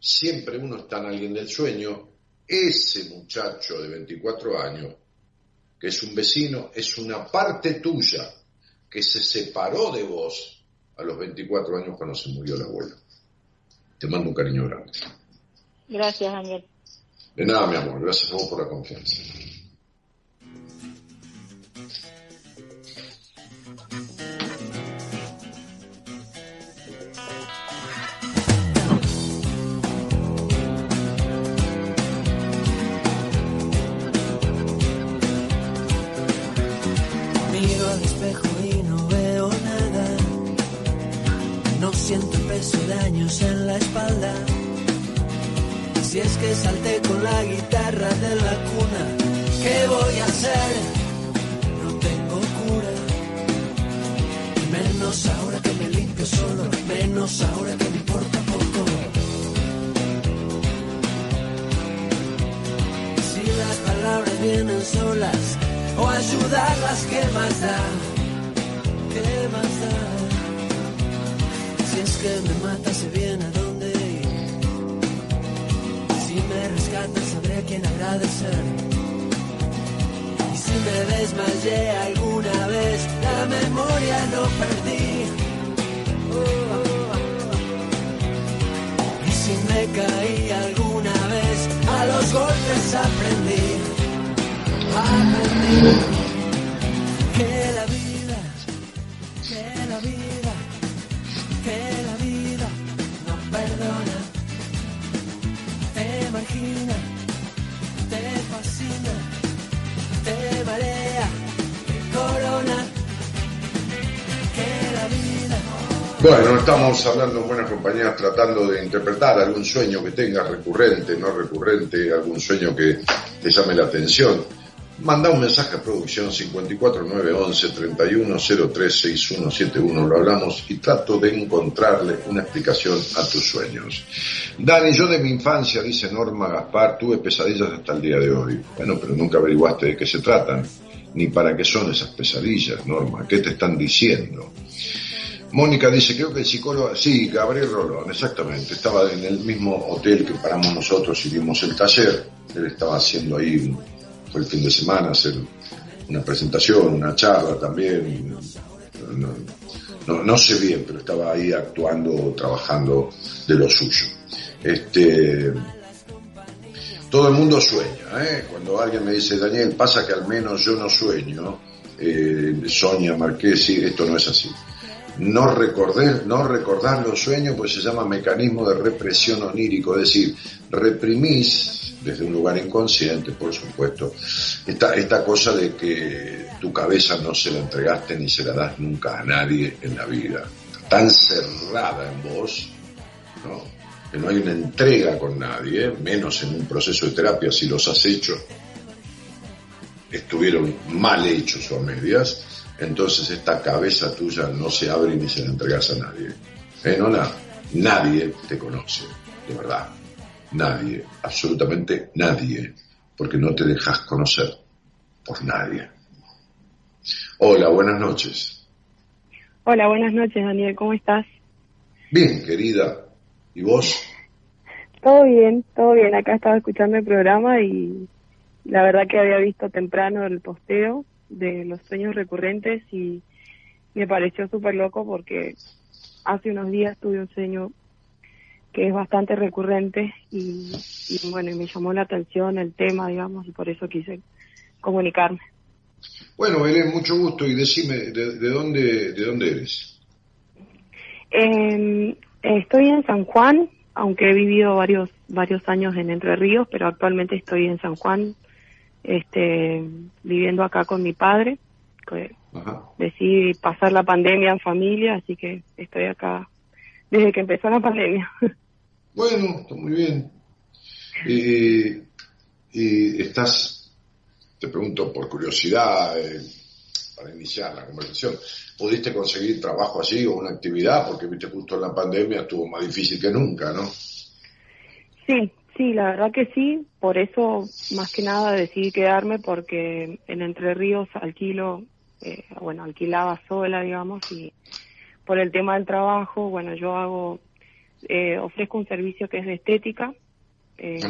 Siempre uno está en alguien del sueño. Ese muchacho de 24 años, que es un vecino, es una parte tuya que se separó de vos a los 24 años cuando se murió el abuelo. Te mando un cariño grande. Gracias, Daniel. De nada, mi amor. Gracias a vos por la confianza. En la espalda. Si es que salté con la guitarra de la cuna, ¿qué voy a hacer? No tengo cura. Menos ahora que me limpio solo, menos ahora que me importa poco. Si las palabras vienen solas, o ayudarlas, ¿qué más da? ¿Qué más da? Que me mata, se viene a dónde ir. Si me rescata, sabré a quién agradecer. Y si me desmayé alguna vez, la memoria no perdí. Y si me caí alguna vez, a los golpes aprendí. Aprendí corona, que vida Bueno, estamos hablando en buenas compañías tratando de interpretar algún sueño que tengas recurrente, no recurrente, algún sueño que te llame la atención. Manda un mensaje a producción 54911 31036171, lo hablamos y trato de encontrarle una explicación a tus sueños. Dani, yo de mi infancia, dice Norma Gaspar, tuve pesadillas hasta el día de hoy. Bueno, pero nunca averiguaste de qué se tratan, ni para qué son esas pesadillas, Norma, qué te están diciendo. Mónica dice, creo que el psicólogo, sí, Gabriel Rolón, exactamente, estaba en el mismo hotel que paramos nosotros y vimos el taller, él estaba haciendo ahí, fue el fin de semana, hacer una presentación, una charla también, no, no, sé bien, pero estaba ahí actuando, trabajando de lo suyo. Este, todo el mundo sueña, ¿eh? cuando alguien me dice, Daniel, pasa que al menos yo no sueño, eh, Sonia Marquesi, esto no es así no, recordar, no recordar los sueños, pues se llama mecanismo de represión onírico, es decir, reprimís desde un lugar inconsciente, por supuesto, esta, cosa de que tu cabeza no se la entregaste ni se la das nunca a nadie en la vida, tan cerrada en vos, ¿no? que no hay una entrega con nadie, menos en un proceso de terapia si los has hecho, estuvieron mal hechos o a medias, entonces esta cabeza tuya no se abre ni se la entregas a nadie. ¿Eh? No, nadie te conoce, de verdad. Nadie, absolutamente nadie, porque no te dejas conocer por nadie. Hola, buenas noches. Hola, buenas noches, Daniel, ¿cómo estás? Bien, querida. ¿Y vos? Todo bien, todo bien. Acá estaba escuchando el programa y la verdad que había visto temprano el posteo de los sueños recurrentes y me pareció súper loco porque hace unos días tuve un sueño que es bastante recurrente y, bueno, me llamó la atención el tema, digamos, y por eso quise comunicarme. Bueno, Belén, mucho gusto y decime, ¿de, dónde, de dónde eres? Em, estoy en San Juan, aunque he vivido varios, varios años en Entre Ríos, pero actualmente estoy en San Juan, este, viviendo acá con mi padre. decidí pasar la pandemia en familia, así que estoy acá desde que empezó la pandemia. Bueno, está muy bien. y estás, te pregunto por curiosidad, eh, para iniciar la conversación, ¿pudiste conseguir trabajo así o una actividad? Porque viste justo en la pandemia estuvo más difícil que nunca, ¿no? Sí, Sí, la verdad que sí, por eso más que nada decidí quedarme porque en Entre Ríos alquilo, eh, bueno, alquilaba sola, digamos, y por el tema del trabajo, bueno, yo hago, eh, ofrezco un servicio que es de estética, eh,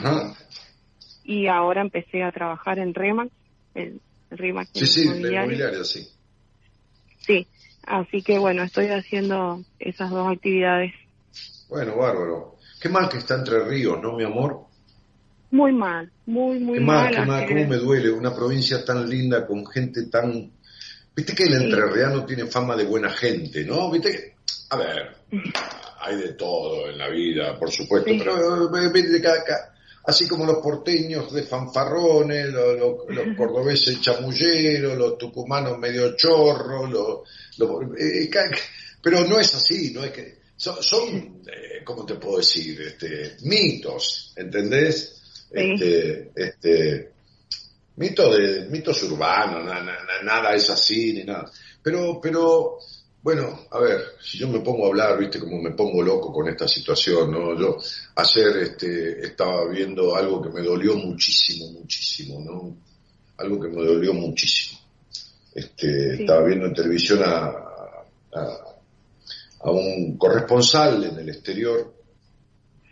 y ahora empecé a trabajar en Remax, en Remax. Sí, sí, inmobiliaria, sí. Sí, así que bueno, estoy haciendo esas dos actividades. Bueno, bárbaro. Qué mal que está Entre Ríos, ¿no, mi amor? Muy mal, muy, muy qué mal. Qué mal, cómo me duele. Una provincia tan linda con gente tan... Viste que el entrerriano tiene fama de buena gente, ¿no? Viste que... A ver, hay de todo en la vida, por supuesto, pero así como los porteños de fanfarrones, los, cordobeses chamulleros, los tucumanos medio chorros, los, eh, pero no es así, no es que son, eh, ¿cómo te puedo decir? Este, mitos, ¿entendés? Este, este, mito de, mitos urbanos, nada es así ni nada. Pero, pero, bueno, a ver, si yo me pongo a hablar, viste, como me pongo loco con esta situación, ¿no? Yo ayer este, estaba viendo algo que me dolió muchísimo, muchísimo, ¿no? Algo que me dolió muchísimo. Este, Estaba viendo en televisión a a un corresponsal en el exterior.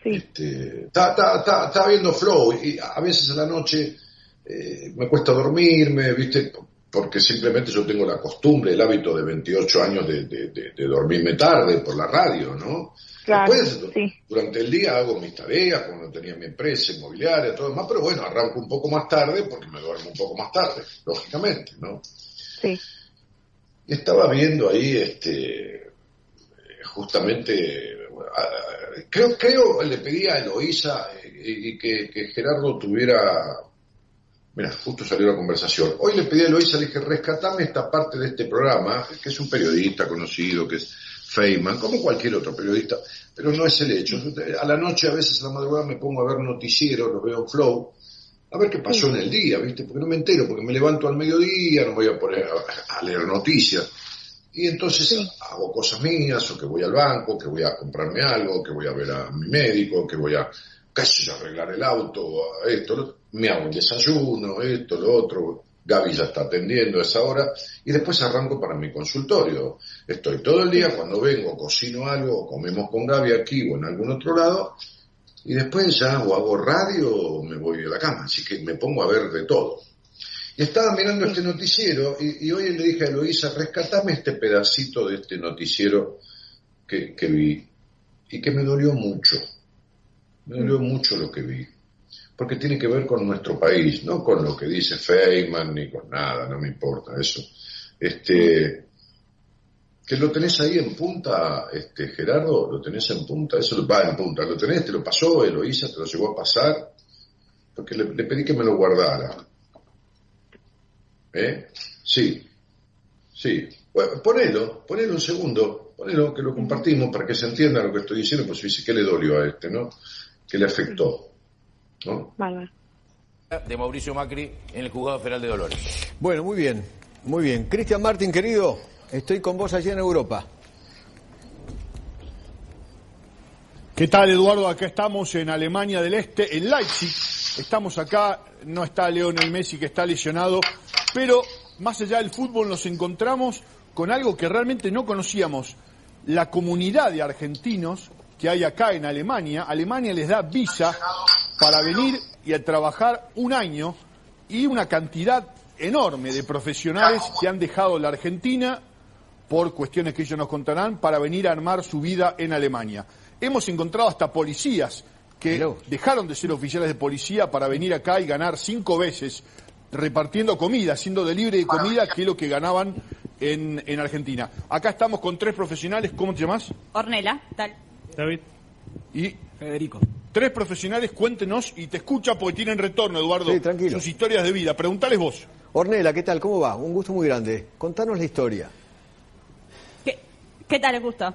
Sí. Este, está, viendo Flow y a veces a la noche eh, me cuesta dormirme, ¿viste? Porque simplemente yo tengo la costumbre, el hábito de 28 años de, dormirme tarde por la radio, ¿no? Claro, durante el día hago mis tareas, cuando tenía mi empresa inmobiliaria, todo demás, pero bueno, arranco un poco más tarde porque me duermo un poco más tarde, lógicamente, ¿no? Sí. Estaba viendo ahí, este, justamente, creo, creo, le pedí a Eloísa eh, y que, Gerardo tuviera, mira, justo salió la conversación, hoy le pedí a Eloísa, le dije, rescatame esta parte de este programa, que es un periodista conocido, que es Feynman, como cualquier otro periodista, pero no es el hecho. A la noche, a veces a la madrugada, me pongo a ver noticieros, los veo en flow, a ver qué pasó en el día, ¿viste? Porque no me entero, porque me levanto al mediodía, no voy a poner a, leer noticias. Y entonces hago cosas mías, o que voy al banco, que voy a comprarme algo, que voy a ver a mi médico, que voy a casi arreglar el auto, esto, me hago un desayuno, esto, lo otro. Gaby ya está atendiendo a esa hora y después arranco para mi consultorio. Estoy todo el día, cuando vengo, cocino algo, comemos con Gaby aquí o en algún otro lado y después ya o hago radio o me voy a la cama, así que me pongo a ver de todo. Y estaba mirando este noticiero y, hoy le dije a Eloisa, rescatame este pedacito de este noticiero que, que vi y que me dolió mucho. Me dolió mucho lo que vi. Porque tiene que ver con nuestro país, no con lo que dice Feynman ni con nada, no me importa eso. Este, que lo tenés ahí en punta, este, Gerardo, lo tenés en punta, eso va en punta, lo tenés, te lo pasó, Eloísa, te lo llegó a pasar, porque le, pedí que me lo guardara. ¿Eh? Sí, sí. Bueno, ponelo, ponelo un segundo, ponelo que lo compartimos para que se entienda lo que estoy diciendo, pues dice que le dolió a este, ¿no? Que le afectó, ¿no? Vale. De Mauricio Macri en el juzgado federal de Dolores. Bueno, muy bien, muy bien. Cristian Martín, querido. Estoy con vos allí en Europa. ¿Qué tal, Eduardo? Acá estamos en Alemania del Este, en Leipzig. Estamos acá, no está Leonel Messi que está lesionado, pero más allá del fútbol nos encontramos con algo que realmente no conocíamos. La comunidad de argentinos que hay acá en Alemania, Alemania les da visa para venir y a trabajar un año y una cantidad enorme de profesionales que han dejado la Argentina por cuestiones que ellos nos contarán, para venir a armar su vida en Alemania. Hemos encontrado hasta policías que dejaron de ser oficiales de policía para venir acá y ganar cinco veces repartiendo comida, haciendo delivery de comida, que es lo que ganaban en, en Argentina. Acá estamos con tres profesionales, ¿cómo te llamas? Ornela, tal. David. Y Federico. Tres profesionales, cuéntenos y te escucha porque tienen retorno, Eduardo, sí, tranquilo. sus historias de vida. Preguntales vos. Ornela, ¿qué tal? ¿Cómo va? Un gusto muy grande. Contanos la historia. ¿Qué tal, les gusta?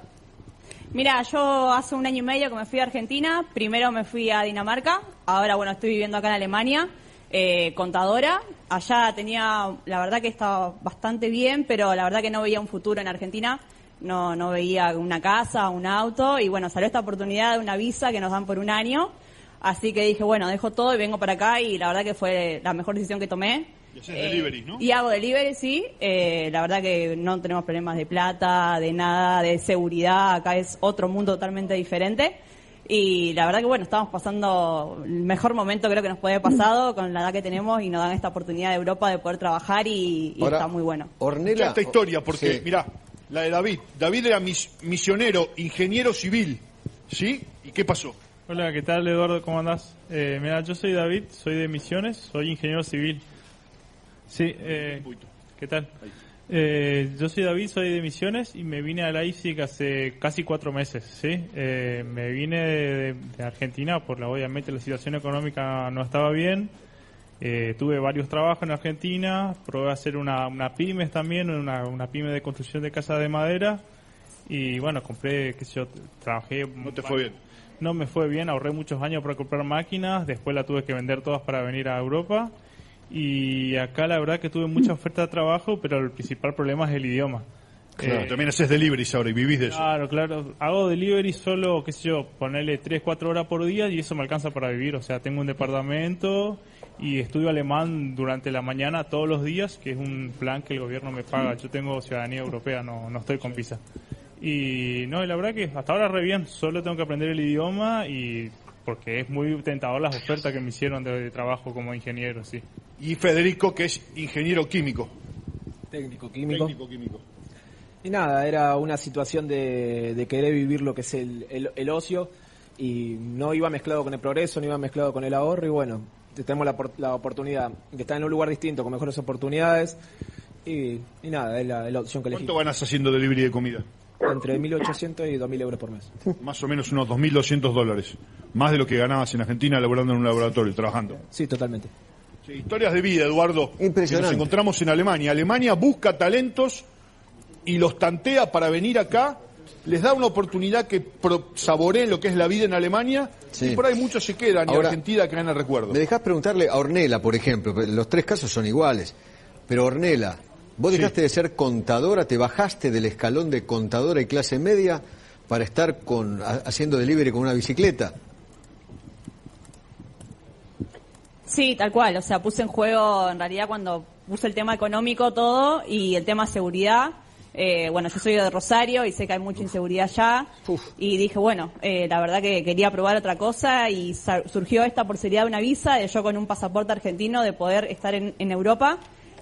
Mira, yo hace un año y medio que me fui a Argentina. Primero me fui a Dinamarca. Ahora, bueno, estoy viviendo acá en Alemania. Eh, contadora. Allá tenía, la verdad que estaba bastante bien, pero la verdad que no veía un futuro en Argentina. No, no veía una casa, un auto. Y bueno, salió esta oportunidad de una visa que nos dan por un año. Así que dije, bueno, dejo todo y vengo para acá. Y la verdad que fue la mejor decisión que tomé y delivery, ¿no? Y hago delivery, sí. Eh, la verdad que no tenemos problemas de plata, de nada, de seguridad. Acá es otro mundo totalmente diferente. Y la verdad que bueno, estamos pasando el mejor momento creo que nos puede haber pasado con la edad que tenemos y nos dan esta oportunidad de Europa de poder trabajar y, está muy bueno. Ornella, esta historia, porque mira, la de David. David era misionero, ingeniero civil, ¿sí? ¿Y qué pasó? Hola, ¿qué tal Eduardo? ¿Cómo andás? Eh, mira, yo soy David, soy de Misiones, soy ingeniero civil. Sí, eh, ¿qué tal? Eh, yo soy David, soy de Misiones y me vine a Leipzig hace casi cuatro meses, ¿sí? Eh, me vine de, Argentina por la, obviamente la situación económica no estaba bien. Eh, tuve varios trabajos en Argentina, probé a hacer una, una pymes también, una, una pyme de construcción de casa de madera y bueno, compré, qué sé yo, trabajé... ¿No te fue bien? No me fue bien, ahorré muchos años para comprar máquinas, después la tuve que vender todas para venir a Europa y acá la verdad que tuve mucha oferta de trabajo, pero el principal problema es el idioma. Claro, eh, también haces delivery ahora y vivís de eso. Claro, claro. Hago delivery solo, qué sé yo, ponerle 3, 4 horas por día y eso me alcanza para vivir. O sea, tengo un departamento y estudio alemán durante la mañana todos los días, que es un plan que el gobierno me paga. Yo tengo ciudadanía europea, no, no estoy con visa. Y no, la verdad que hasta ahora re bien. Solo tengo que aprender el idioma y porque es muy tentador las ofertas que me hicieron de, trabajo como ingeniero, sí. Y Federico, que es ingeniero químico. Técnico químico. Y nada, era una situación de, querer vivir lo que es el, ocio y no iba mezclado con el progreso, no iba mezclado con el ahorro y bueno, tenemos la, oportunidad de estar en un lugar distinto, con mejores oportunidades y, nada, es la, opción que elegí. ¿Cuánto ganas haciendo delivery de comida? Entre 1.800 y 2.000 euros por mes. Más o menos unos 2.200 dólares. Más de lo que ganabas en Argentina laborando en un laboratorio, trabajando. Sí, totalmente. historias de vida, Eduardo. Impresionante. nos encontramos en Alemania. Alemania busca talentos y los tantea para venir acá les da una oportunidad que pro- saboreen lo que es la vida en Alemania Sí. y por ahí muchos se quedan y Ahora- Argentina quedan el recuerdo. Me dejás preguntarle a Ornela, por ejemplo, los tres casos son iguales, pero Ornela, vos dejaste de ser contadora, te bajaste del escalón de contadora y clase media para estar con, ha- haciendo delivery con una bicicleta. Sí, tal cual. O sea, puse en juego, en realidad, cuando puse el tema económico todo y el tema seguridad. Eh, bueno, yo soy de Rosario y sé que hay mucha inseguridad allá. Y dije, bueno, eh, la verdad que quería probar otra cosa y surgió esta posibilidad de una visa, de yo con un pasaporte argentino, de poder estar en, en Europa,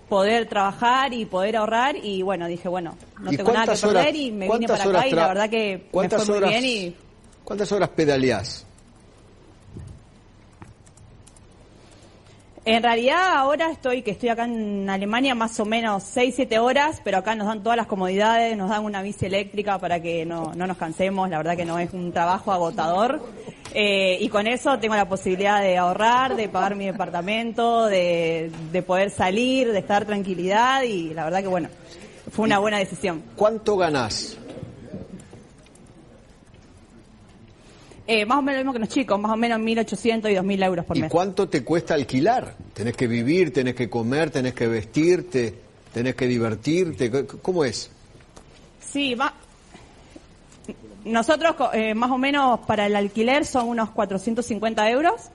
poder trabajar y poder ahorrar. Y bueno, dije, bueno, no ¿Y tengo nada que horas- perder y me vine para acá y la verdad que me muy bien y ¿Cuántas horas pedaleás? En realidad ahora estoy, que estoy acá en Alemania más o menos 6, 7 horas, pero acá nos dan todas las comodidades, nos dan una bici eléctrica para que no, no nos cansemos, la verdad que no es un trabajo agotador. Eh, y con eso tengo la posibilidad de ahorrar, de pagar mi departamento, de, de poder salir, de estar tranquilidad y la verdad que bueno, fue una buena decisión. ¿Cuánto ganás? Eh, más o menos lo mismo que los chicos, más o menos 1.800 y 2.000 euros por ¿Y mes. cuánto te cuesta alquilar? Tenés que vivir, tenés que comer, tenés que vestirte, tenés que divertirte. ¿Cómo es? Sí, va. Nosotros eh, más o menos para el alquiler son unos 450 euros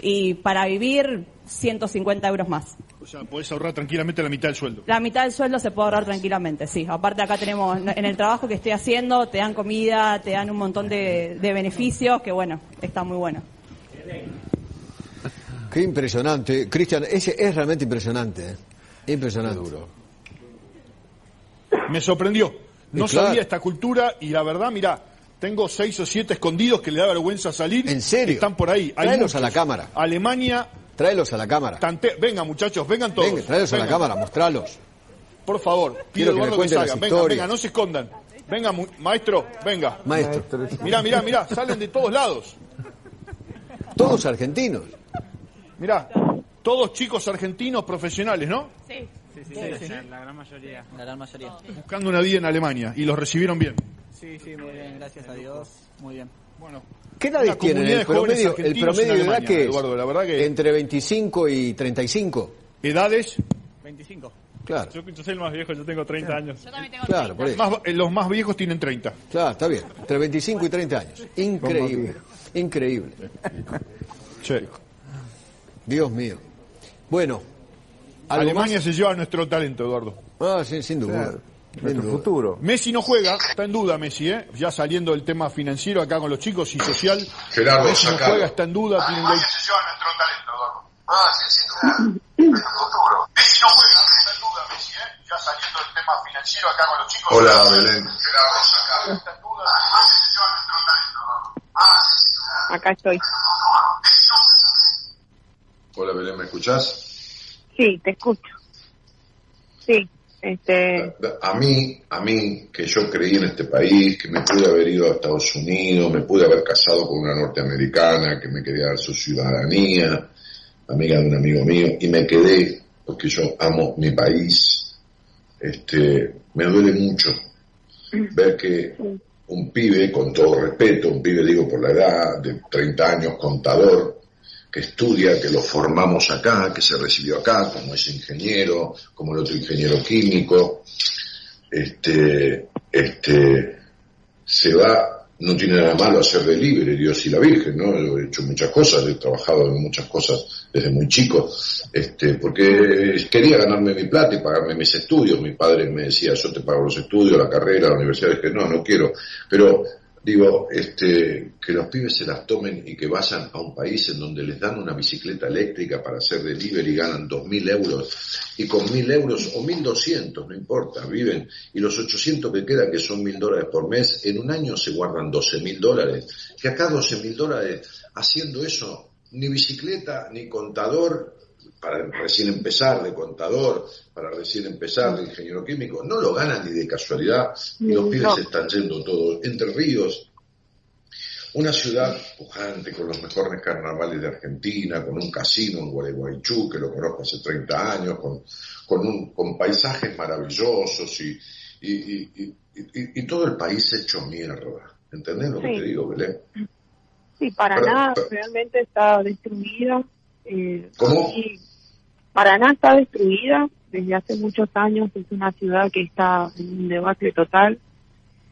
y para vivir 150 euros más. O sea, podés ahorrar tranquilamente la mitad del sueldo. La mitad del sueldo se puede ahorrar tranquilamente, sí. Aparte acá tenemos, en el trabajo que estoy haciendo, te dan comida, te dan un montón de, de beneficios que bueno, está muy bueno. Qué impresionante. Cristian, ese es realmente impresionante. ¿eh? Impresionante. Me sorprendió. No claro. sabía esta cultura y la verdad, mira, tengo seis o siete escondidos que le da vergüenza salir. ¿En serio? Están por ahí. Hay Tráelos muchos. a la cámara. Alemania. Tráelos a la cámara. Tante- Venga, muchachos, vengan todos. Venga, tráelos a la cámara, mostralos. Por favor, Quiero pido que me Eduardo que, cuenten las salgan. Venga, venga, no se escondan. Venga, mu- maestro, venga. Maestro. Mirá, mirá, mirá, salen de todos lados. Todos argentinos. Mirá, todos chicos argentinos profesionales, ¿no? Sí. Sí, sí, Sí, sí, sí. La gran mayoría. La gran mayoría. Buscando una vida en Alemania y los recibieron bien. Sí, sí, muy bien, gracias a Dios. Muy bien. Bueno. ¿Qué edades tienen? El promedio, el promedio de edad que es Eduardo, la verdad que- entre 25 y 35. ¿Edades? 25. Claro. Yo, yo soy el más viejo, yo tengo 30 años. Yo también tengo Claro, por eso. Más- eh, los más viejos tienen 30. Claro, está bien. Entre 25 y 30 años. Increíble. Increíble. Dios mío. Bueno. ¿algo Alemania se lleva nuestro talento, Eduardo. Ah, sí, sin duda. Sin duda. futuro. Messi no juega, está en duda Messi, ¿eh? Ya saliendo del tema financiero acá con los chicos y social. Gerardo, Messi no sacalo. juega, está en duda. Tienen que- se lleva nuestro talento, Eduardo. Ah, sí, sin duda. futuro. Messi no juega, está en duda Messi, ¿eh? Ya saliendo del tema financiero acá con los chicos. Hola, Belén. Gerardo, sacalo. Está en duda. Messi se lleva nuestro talento, Eduardo. Ah, sí, sin duda. Acá estoy. Hola, Belén, ¿me escuchás? Sí, te escucho. Sí, este, A mí, a mí, que yo creí en este país, que me pude haber ido a Estados Unidos, me pude haber casado con una norteamericana, que me quería dar su ciudadanía, amiga de un amigo mío, y me quedé porque yo amo mi país. Este, me duele mucho ver que un pibe, con todo respeto, un pibe digo por la edad, de 30 años, contador, estudia, que lo formamos acá, que se recibió acá, como es ingeniero, como el otro ingeniero químico, este, este, se va, no tiene nada malo hacer delivery, Dios y la Virgen, ¿no? Yo he hecho muchas cosas, he trabajado en muchas cosas desde muy chico, este, porque quería ganarme mi plata y pagarme mis estudios. Mi padre me decía, yo te pago los estudios, la carrera, la universidad, que no, no quiero. Pero digo, este, que los pibes se las tomen y que vayan a un país en donde les dan una bicicleta eléctrica para hacer delivery y ganan 2.000 euros y con 1.000 euros o 1.200, no importa, viven y los 800 que quedan, que son 1.000 dólares por mes, en un año se guardan 12.000 dólares. Que acá 12.000 dólares haciendo eso, ni bicicleta, ni contador, para recién empezar de contador, para recién empezar de ingeniero químico, no lo ganan ni de casualidad y los Mm, pibes no. están yendo todos. Entre Ríos, una ciudad pujante con los mejores carnavales de Argentina, con un casino en Gualeguaychú, que lo conozco hace 30 años, con, con, un, con paisajes maravillosos y, y, y, y, todo el país hecho mierda. ¿Entendés lo que te digo, Belén? Sí, Paraná realmente está destruida. Eh, ¿Cómo? Paraná está destruida desde hace muchos años. Es una ciudad que está en un debate total.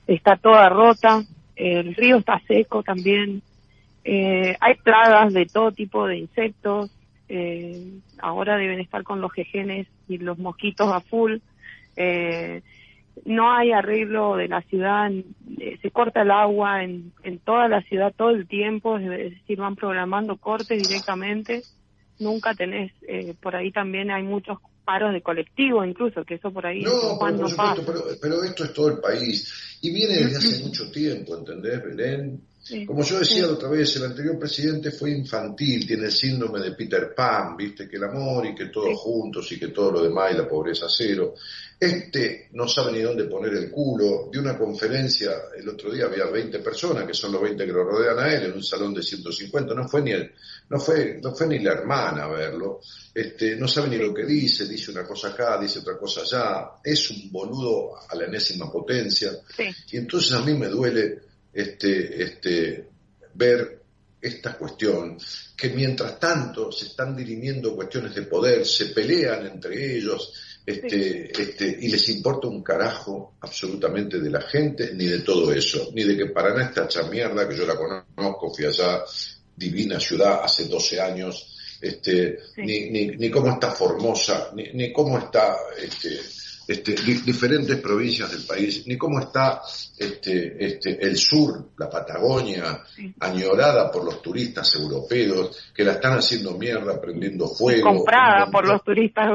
Está toda rota. El río está seco también. Eh, hay plagas de todo tipo de insectos. Eh, ahora deben estar con los jejenes y los mosquitos a full. Eh, no hay arreglo de la ciudad, eh, se corta el agua en, en toda la ciudad todo el tiempo, es decir, van programando cortes directamente, nunca tenés, eh, por ahí también hay muchos paros de colectivo incluso, que eso por ahí no, por supuesto, pero, pero, esto es todo el país y viene desde hace mucho tiempo, ¿entendés, Belén? Como yo decía la otra vez, el anterior presidente fue infantil, tiene el síndrome de Peter Pan, viste, que el amor y que todos juntos y que todo lo demás y la pobreza cero. Este no sabe ni dónde poner el culo. De una conferencia, el otro día había 20 personas, que son los 20 que lo rodean a él, en un salón de 150. No fue ni el, no fue, no fue ni la hermana a verlo. Este, no sabe ni lo que dice, dice una cosa acá, dice otra cosa allá. Es un boludo a la enésima potencia. Y entonces a mí me duele este, este, ver esta cuestión, que mientras tanto se están dirimiendo cuestiones de poder, se pelean entre ellos, este, este, y les importa un carajo absolutamente de la gente, ni de todo eso, ni de que Paraná está hecha mierda, que yo la conozco, fui allá, divina ciudad, hace 12 años, este, ni, ni, ni cómo está Formosa, ni, ni cómo está este, este, diferentes provincias del país, ni cómo está este, este, el sur, la Patagonia, añorada por los turistas europeos, que la están haciendo mierda, prendiendo fuego. comprada por los turistas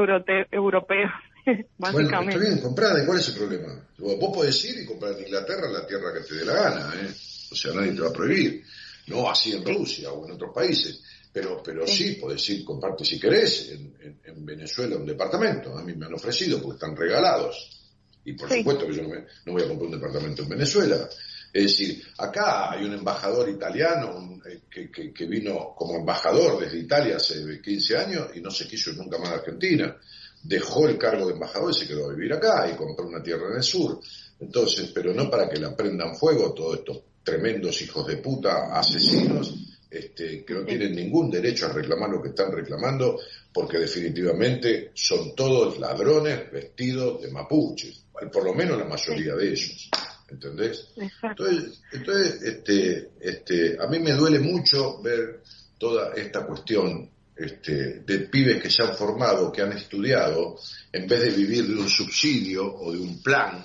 europeos. Básicamente. Bueno, está bien, comprada, ¿y cuál es el problema? Vos podés ir y comprar en Inglaterra la tierra que te dé la gana, ¿eh? O sea, nadie te va a prohibir. No así en Rusia o en otros países. Pero, pero sí, podés ir, comparte si querés, en, en, Venezuela un departamento. A mí me han ofrecido porque están regalados. Y por supuesto que yo no, voy a comprar un departamento en Venezuela. Es decir, acá hay un embajador italiano eh, que, que, que, vino como embajador desde Italia hace 15 años y no se quiso nunca más a Argentina. Dejó el cargo de embajador y se quedó a vivir acá y compró una tierra en el sur. Entonces, pero no para que la prendan fuego todos estos tremendos hijos de puta, asesinos, este, que no tienen ningún derecho a reclamar lo que están reclamando, porque definitivamente son todos ladrones vestidos de mapuches, por lo menos la mayoría de ellos. ¿Entendés? Entonces, entonces este, este, a mí me duele mucho ver toda esta cuestión este, de pibes que se han formado, que han estudiado, en vez de vivir de un subsidio o de un plan,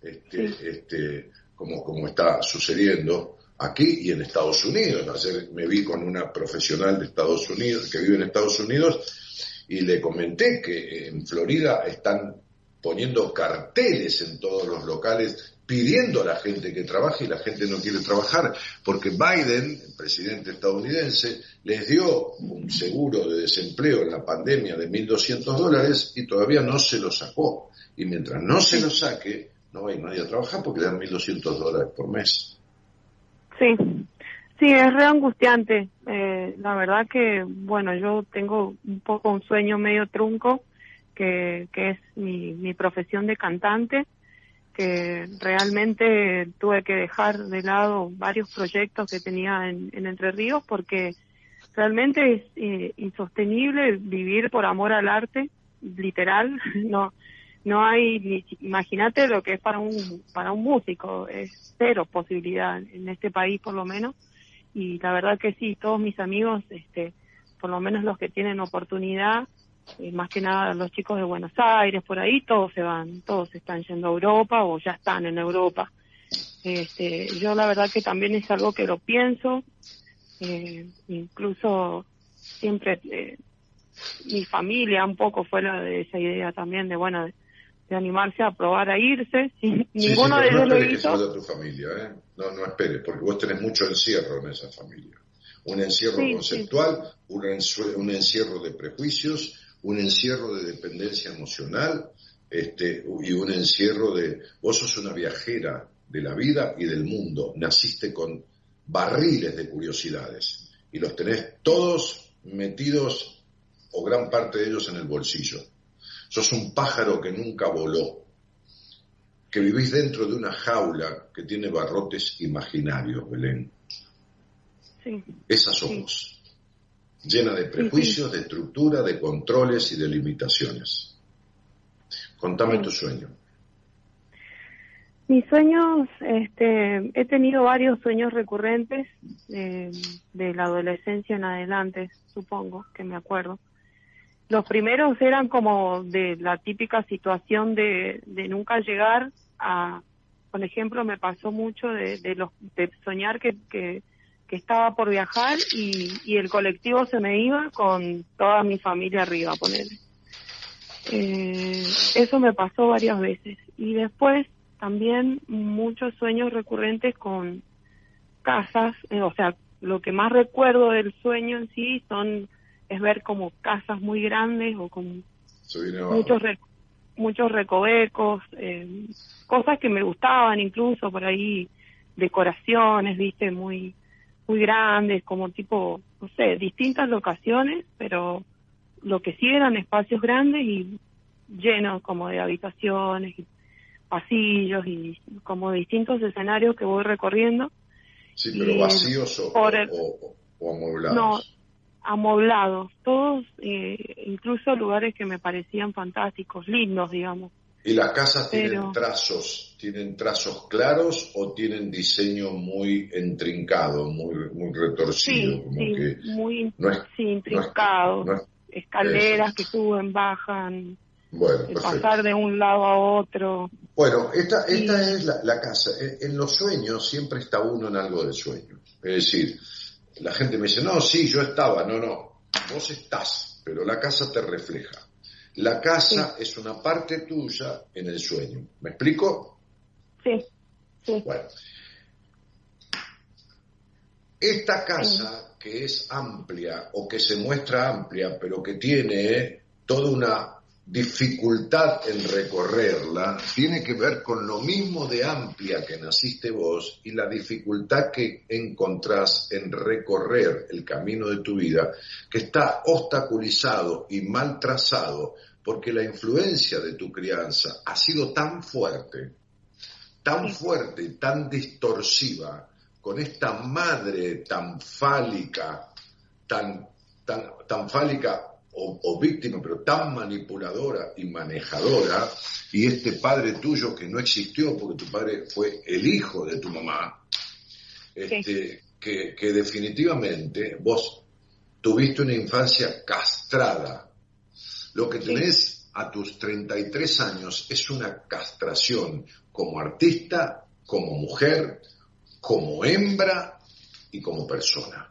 este, este, como, como está sucediendo, aquí y en Estados Unidos. Ayer me vi con una profesional de Estados Unidos que vive en Estados Unidos y le comenté que en Florida están poniendo carteles en todos los locales pidiendo a la gente que trabaje y la gente no quiere trabajar porque Biden, el presidente estadounidense, les dio un seguro de desempleo en la pandemia de 1.200 dólares y todavía no se lo sacó. Y mientras no se lo saque, no va a ir nadie a trabajar porque le dan 1.200 dólares por mes. Sí, sí, es re angustiante. Eh, la verdad que, bueno, yo tengo un poco un sueño medio trunco, que, que es mi, mi profesión de cantante, que realmente tuve que dejar de lado varios proyectos que tenía en, en Entre Ríos porque realmente es eh, insostenible vivir por amor al arte, literal, no no hay imagínate lo que es para un para un músico es cero posibilidad en este país por lo menos. Y la verdad que sí todos mis amigos este por lo menos los que tienen oportunidad eh, más que nada los chicos de Buenos Aires por ahí todos se van todos están yendo a Europa o ya están en Europa. Este yo la verdad que también es algo que lo pienso eh, incluso siempre eh, mi familia un poco fue la de esa idea también de bueno animarse a probar a irse. ninguno de ellos no lo hizo. Que tu familia, ¿eh? No, no esperes, porque vos tenés mucho encierro en esa familia. Un encierro conceptual, Un, un, encierro de prejuicios, un encierro de dependencia emocional este, y un encierro de... Vos sos una viajera de la vida y del mundo. Naciste con barriles de curiosidades y los tenés todos metidos o gran parte de ellos en el bolsillo sos un pájaro que nunca voló. que vivís dentro de una jaula que tiene barrotes imaginarios, Belén. Sí. Esa somos, llena de prejuicios, de estructura, de controles y de limitaciones. Contame tu sueño. Mis sueños, este, he tenido varios sueños recurrentes eh, de la adolescencia en adelante, supongo, que me acuerdo. Los primeros eran como de la típica situación de, de nunca llegar a, por ejemplo, me pasó mucho de, de, los, de soñar que, que, que estaba por viajar y, y el colectivo se me iba con toda mi familia arriba, ponerle. Eh, eso me pasó varias veces. Y después también muchos sueños recurrentes con casas, eh, o sea, lo que más recuerdo del sueño en sí son es ver como casas muy grandes o con muchos re- muchos recovecos, eh, cosas que me gustaban incluso por ahí decoraciones, viste, muy muy grandes, como tipo, no sé, distintas locaciones, pero lo que sí eran espacios grandes y llenos como de habitaciones y pasillos y como distintos escenarios que voy recorriendo. Sí, pero Y, vacíos o, el- o-. No, amoblados, todos, eh, incluso lugares que me parecían fantásticos, lindos, digamos. ¿Y las casas tienen trazos, tienen trazos claros o tienen diseño muy intrincado, muy, muy retorcido? Sí, como sí, que muy no es- sí, intrincados, no es- escaleras que suben, bajan, Bueno, el perfecto. pasar de un lado a otro. Bueno, esta, esta es la, la casa. En, en los sueños siempre está uno en algo de sueño. Es decir, la gente me dice, no, sí, yo estaba. No, no, vos estás, pero la casa te refleja. La casa es una parte tuya en el sueño. ¿Me explico? Sí, sí. Bueno. Esta casa que es amplia o que se muestra amplia, pero que tiene toda una dificultad en recorrerla, tiene que ver con lo mismo de amplia que naciste vos y la dificultad que encontrás en recorrer el camino de tu vida, que está obstaculizado y mal trazado porque la influencia de tu crianza ha sido tan fuerte tan fuerte y tan distorsiva, con esta madre tan fálica, tan, tan, tan fálica o, o víctima, pero tan manipuladora y manejadora, y este padre tuyo que no existió porque tu padre fue el hijo de tu mamá, este, que, que definitivamente vos tuviste una infancia castrada. Lo que tenés a tus 33 años es una castración como artista, como mujer, como hembra y como persona.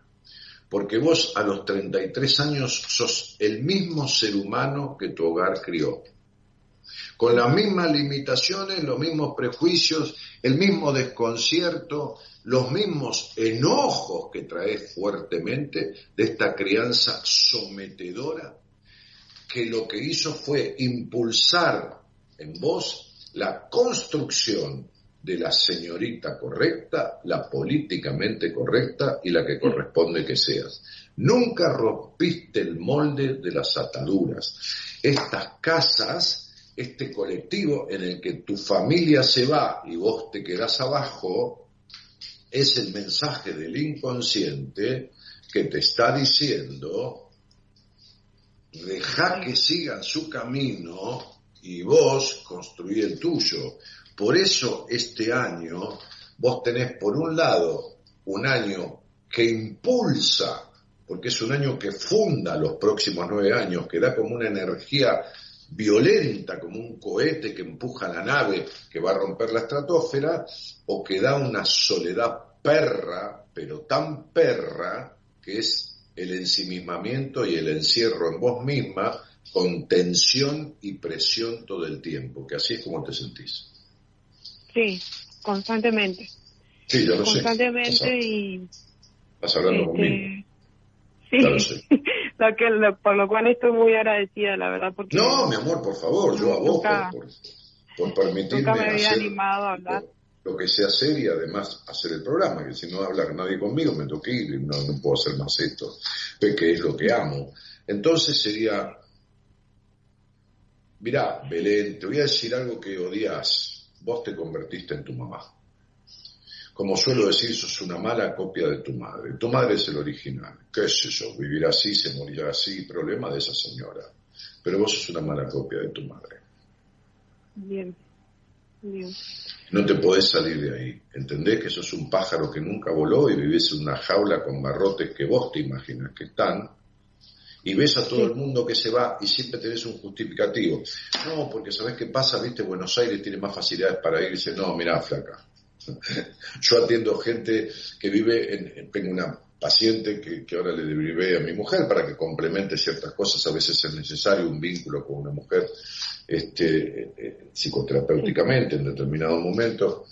Porque vos a los 33 años sos el mismo ser humano que tu hogar crió. Con las mismas limitaciones, los mismos prejuicios, el mismo desconcierto, los mismos enojos que traes fuertemente de esta crianza sometedora que lo que hizo fue impulsar en vos la construcción de la señorita correcta, la políticamente correcta y la que corresponde que seas. Nunca rompiste el molde de las ataduras. Estas casas, este colectivo en el que tu familia se va y vos te quedás abajo, es el mensaje del inconsciente que te está diciendo deja que sigan su camino y vos construí el tuyo. Por eso este año vos tenés por un lado un año que impulsa, porque es un año que funda los próximos nueve años, que da como una energía violenta, como un cohete que empuja la nave que va a romper la estratosfera, o que da una soledad perra, pero tan perra, que es el ensimismamiento y el encierro en vos misma con tensión y presión todo el tiempo, que así es como te sentís. Sí, constantemente. Sí, yo lo sé. Constantemente y... Estás hablando este, conmigo. Sí, Ya lo sé. lo que, lo- por lo cual estoy muy agradecida, la verdad, porque No, mi amor, por favor, yo a vos Nunca- por, por, por permitirme nunca me había hacer animado a hablar. lo que sé hacer y además hacer el programa, que si no habla nadie conmigo me tengo que ir y no, no puedo hacer más esto, que es lo que amo. Entonces sería, mirá, Belén, te voy a decir algo que odias, vos te convertiste en tu mamá. Como suelo decir, sos una mala copia de tu madre. Tu madre es el original. ¿Qué sé yo? Vivir así, se morirá así, problema de esa señora. Pero vos sos una mala copia de tu madre. Bien. Bien. No te podés salir de ahí. ¿Entendés que sos un pájaro que nunca voló y vivís en una jaula con barrotes que vos te imaginas que están? Y ves a todo el mundo que se va y siempre tenés un justificativo. No, porque sabés qué pasa, viste, Buenos Aires tiene más facilidades para irse. No, mirá, flaca. Yo atiendo gente que vive en, tengo una paciente que, que, ahora le derivé a mi mujer para que complemente ciertas cosas. A veces es necesario un vínculo con una mujer este, eh, psicoterapéuticamente en determinado momento.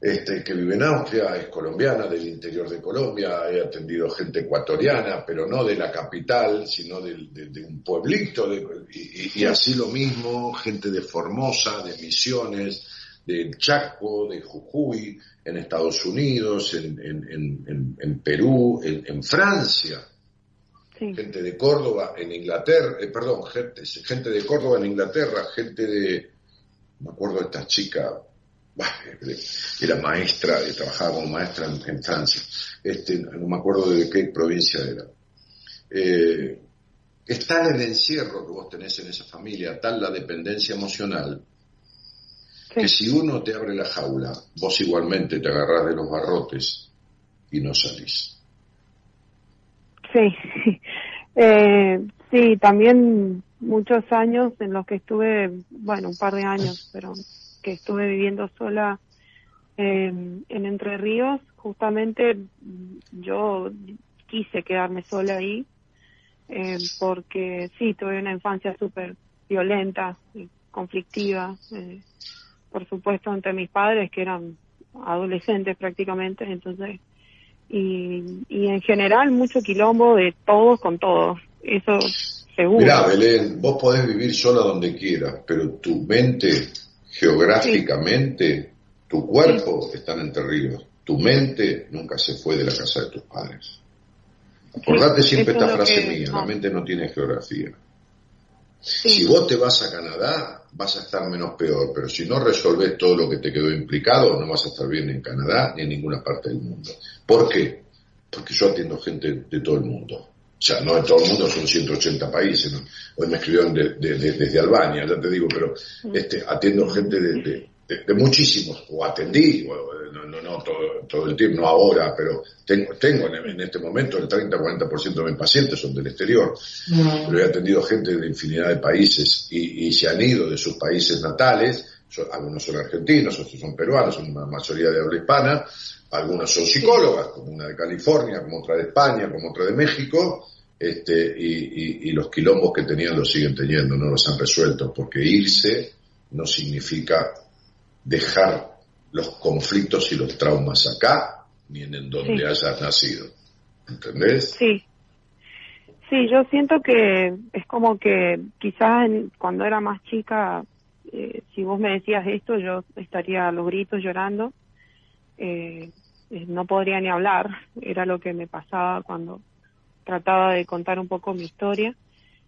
Este, que vive en Austria, es colombiana, del interior de Colombia, he atendido gente ecuatoriana, pero no de la capital, sino de, de, un pueblito, de, y, y, así lo mismo, gente de Formosa, de Misiones, del Chaco, de Jujuy, en Estados Unidos, en, en, en, en Perú, en, Francia. Sí. Gente de Córdoba, en Inglaterra, eh, perdón, gente, gente de Córdoba en Inglaterra, gente de, me acuerdo de esta chica, era maestra, trabajaba como maestra en, Francia, este, no me acuerdo de qué provincia era. Eh, es tal el encierro que vos tenés en esa familia, tal la dependencia emocional, que si uno te abre la jaula, vos igualmente te agarrás de los barrotes y no salís. Sí, eh, sí, también muchos años en los que estuve, bueno, un par de años, pero que estuve viviendo sola eh, en Entre Ríos, justamente yo quise quedarme sola ahí, eh, porque sí, tuve una infancia súper violenta, y conflictiva, eh, por supuesto, entre mis padres, que eran adolescentes prácticamente, entonces, y, y en general mucho quilombo de todos con todos, eso seguro. Mirá, Belén, vos podés vivir sola donde quieras, pero tu mente geográficamente, tu cuerpo está en Entre Ríos, tu mente nunca se fue de la casa de tus padres. Acordate siempre esta frase mía, la mente no tiene geografía. Si vos te vas a Canadá, vas a estar menos peor, pero si no resolves todo lo que te quedó implicado, no vas a estar bien en Canadá ni en ninguna parte del mundo. ¿Por qué? Porque yo atiendo gente de todo el mundo. O sea, no de todo el mundo, son 180 países. ¿no? Hoy me escribieron de, de, desde Albania, ya te digo, pero este, atiendo gente de, muchísimos, o atendí, no, no, no todo, todo, el tiempo, no ahora, pero tengo, tengo en, este momento el 30-40% de mis pacientes son del exterior, pero he atendido gente de infinidad de países y, y se han ido de sus países natales, algunos son argentinos, otros son peruanos, son una mayoría de habla hispana, algunas son psicólogas, como una de California, como otra de España, como otra de México, este, y, y, y los quilombos que tenían los siguen teniendo, no los han resuelto, porque irse no significa dejar los conflictos y los traumas acá, ni en donde sí. hayas nacido. ¿Entendés? Sí. Sí, yo siento que es como que quizás en, cuando era más chica, eh, si vos me decías esto, yo estaría a los gritos llorando. Eh, no podría ni hablar, era lo que me pasaba cuando trataba de contar un poco mi historia.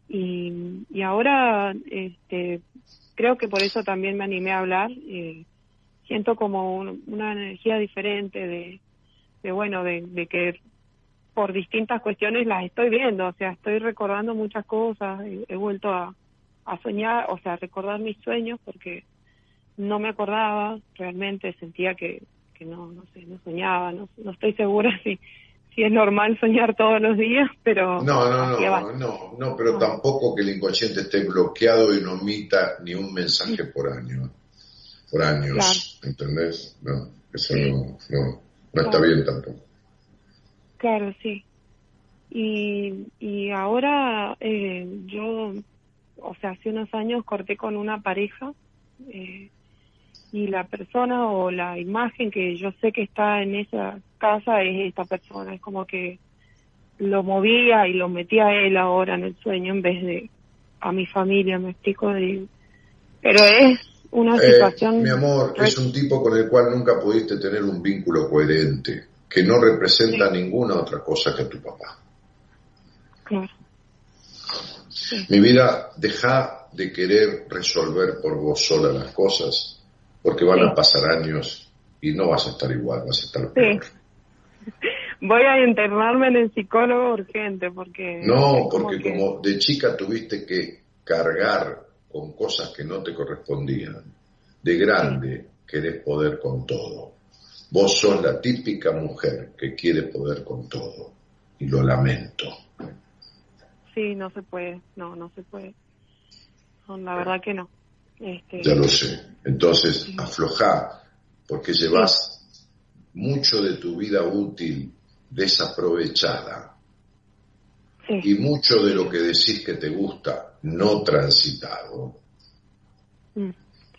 Y, y ahora este, creo que por eso también me animé a hablar. Eh, siento como un, una energía diferente de, de bueno, de, que por distintas cuestiones las estoy viendo, o sea, estoy recordando muchas cosas, he, he vuelto a, a soñar, o sea, a recordar mis sueños porque no me acordaba, realmente sentía que, que no, no sé, no soñaba, no, no estoy segura si si es normal soñar todos los días, pero... No, no, no, no, no, pero no. tampoco que el inconsciente esté bloqueado y no emita ni un mensaje por año, por años, claro. ¿entendés? No, eso sí. no, no, no está bien tampoco. Claro, sí. Y, y ahora eh, yo, o sea, hace unos años corté con una pareja eh, y la persona o la imagen que yo sé que está en esa casa es esta persona, es como que lo movía y lo metía a él ahora en el sueño en vez de a mi familia, me explico, de... pero es una eh, situación... Mi amor, es un tipo con el cual nunca pudiste tener un vínculo coherente, que no representa sí. ninguna otra cosa que tu papá. Claro. Sí. Mi vida, deja de querer resolver por vos sola las cosas porque van a pasar años y no vas a estar igual, vas a estar peor. Voy a internarme en el psicólogo urgente porque... No, porque como de chica tuviste que cargar con cosas que no te correspondían, de grande querés poder con todo. Vos sos la típica mujer que quiere poder con todo y lo lamento. Sí, no se puede, no, no se puede. la verdad que no. Este... Ya lo sé. Entonces, aflojá, porque llevas mucho de tu vida útil desaprovechada. Y mucho de lo que decís que te gusta no transitado. Mm,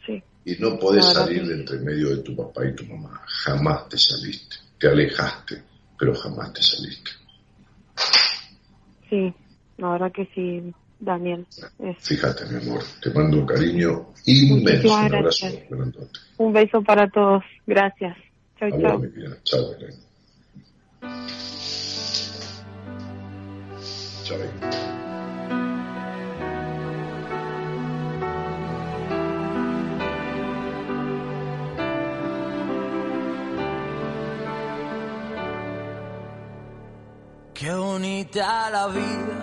sí. Y no podés salir de entre medio de tu papá y tu mamá. Jamás te saliste. Te alejaste, pero jamás te saliste. Sí, la verdad que sí, Daniel. Fíjate, mi amor, te mando un cariño inmenso. Un abrazo Un beso para todos. Gracias. Chau, chao. Chao, Qué bonita la vida,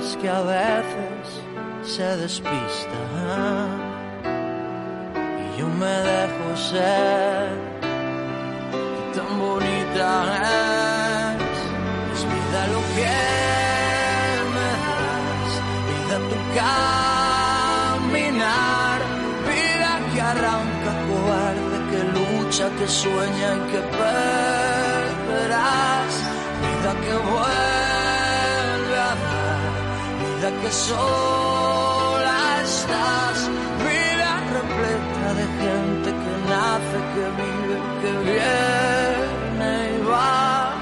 que a veces se despista y yo me dejo ser. Y tan bonita es, es vida lo que me das, vida tu caminar, vida que arranca cobarde, que lucha, que sueña y que perderás, vida que vuelve que sola estás, vida repleta de gente que nace, que vive, que viene y va.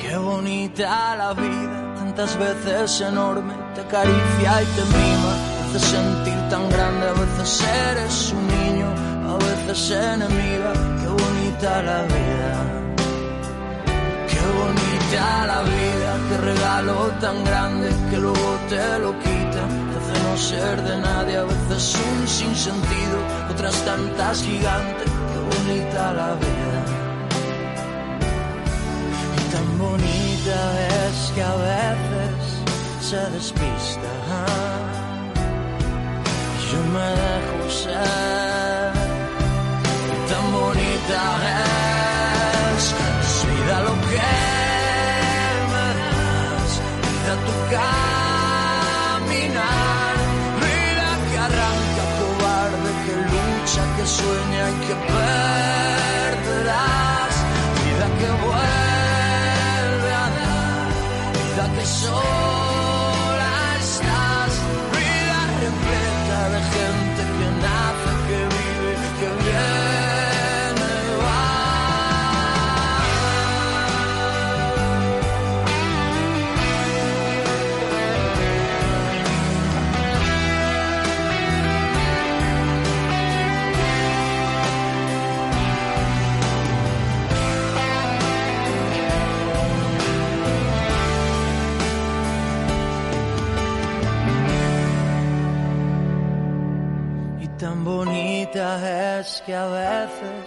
Qué bonita la vida, tantas veces enorme, te acaricia y te mima, te hace sentir tan grande, a veces eres un niño, a veces enemiga, qué bonita la vida. Bonita la vida, qué regalo tan grande que luego te lo quita. Te hace no ser de nadie, a veces un sinsentido, otras tantas gigantes. Qué bonita la vida. Y tan bonita es que a veces se despista. Yo me dejo ser. Tan bonita es, que vida que vuelve a dar, vida que que a veces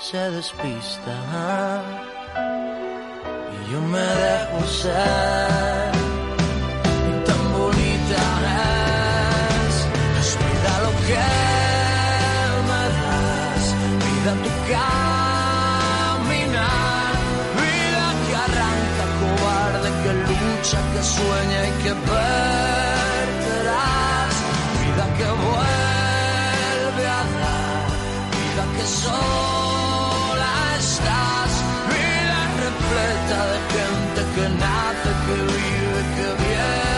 se despista. Y yo me dejo ser. Y tan bonita es, vida lo que me das, vida tu caminar, vida que arranca cobarde, que lucha, que sueña y que perderás, vida que vuelve de gente que nace, que vive, que viene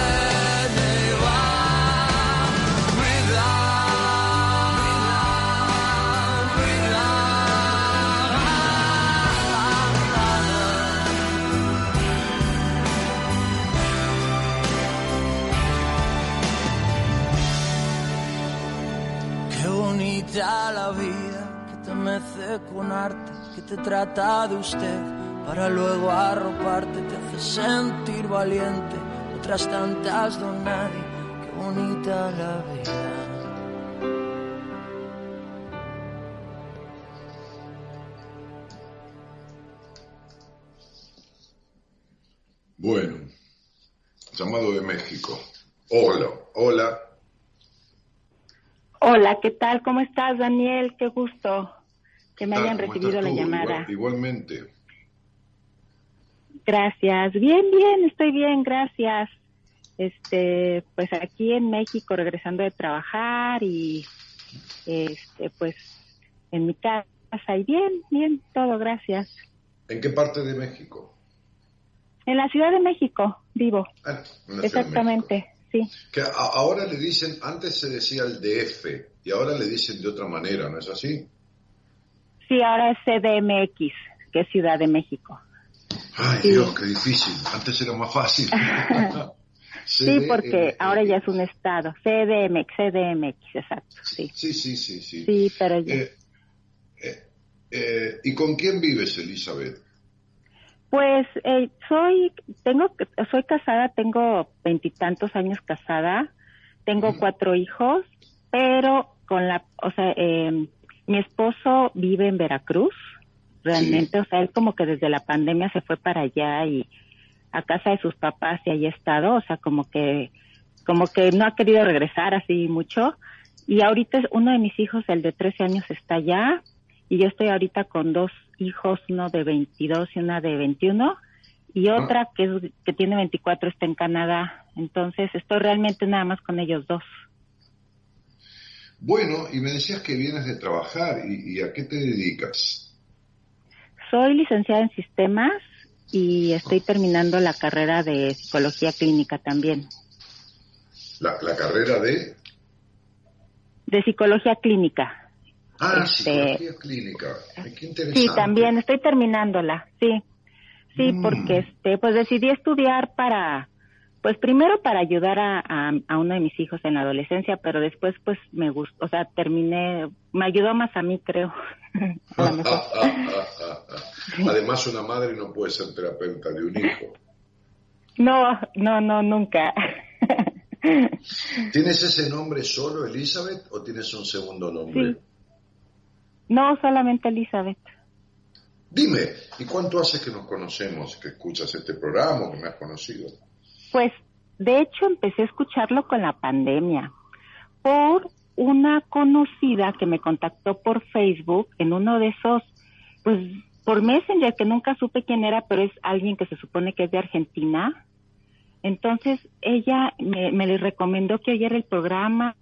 Qué bonita la vida que te mece con arte, que te trata de usted para luego arroparte, te hace sentir valiente. Otras tantas don nadie, qué bonita la vida. Bueno, llamado de México. Hola, hola. Hola, ¿qué tal? ¿Cómo estás, Daniel? Qué gusto que me hayan ¿cómo recibido la tú? llamada. Igual- igualmente. Gracias. Bien, bien, estoy bien, gracias. Este, pues aquí en México regresando de trabajar y este, pues en mi casa y bien, bien, todo, gracias. ¿En qué parte de México? En la Ciudad de México vivo. De Exactamente, sí. Que a- ahora le dicen, antes se decía el DF y ahora le dicen de otra manera, ¿no es así? Sí, ahora es CDMX, que es Ciudad de México. Ay, Sí. Dios, qué difícil. Antes era más fácil. Sí, porque ahora ya es un estado. CDMX, CDMX, exacto, sí. Sí, sí, sí, sí. Sí, pero ya. Eh, eh, eh, ¿Y con quién vives, Elizabeth? Pues eh, soy, tengo, soy casada, tengo veintitantos años casada, tengo cuatro hijos, pero con la, o sea, eh, mi esposo vive en Veracruz, realmente, o sea, él como que desde la pandemia se fue para allá y a casa de sus papás y ahí ha estado, o sea, como que, como que no ha querido regresar así mucho. Y ahorita uno de mis hijos, el de 13 años, está allá y yo estoy ahorita con dos hijos, uno de 22 y una de 21 y otra que, es, que tiene 24 está en Canadá. Entonces estoy realmente nada más con ellos dos. Bueno, y me decías que vienes de trabajar, ¿y, y a qué te dedicas? Soy licenciada en sistemas y estoy terminando la carrera de psicología clínica también. La, la carrera de... De psicología clínica. Ah, Este, psicología clínica. Ay, qué interesante. Sí, también estoy terminándola, sí. Sí, Mm. porque este, pues decidí estudiar para, pues primero para ayudar a, a, a uno de mis hijos en la adolescencia, pero después pues me gustó, o sea, terminé, me ayudó más a mí creo. a lo mejor. Además, una madre no puede ser terapeuta de un hijo. No, no, no, nunca. ¿Tienes ese nombre solo, Elizabeth, o tienes un segundo nombre? Sí. No, solamente Elizabeth. Dime, ¿y cuánto hace que nos conocemos, que escuchas este programa, o que me has conocido? Pues, de hecho, empecé a escucharlo con la pandemia por una conocida que me contactó por Facebook en uno de esos, pues, por Messenger, que nunca supe quién era, pero es alguien que se supone que es de Argentina. Entonces, ella me, me le recomendó que oyera el programa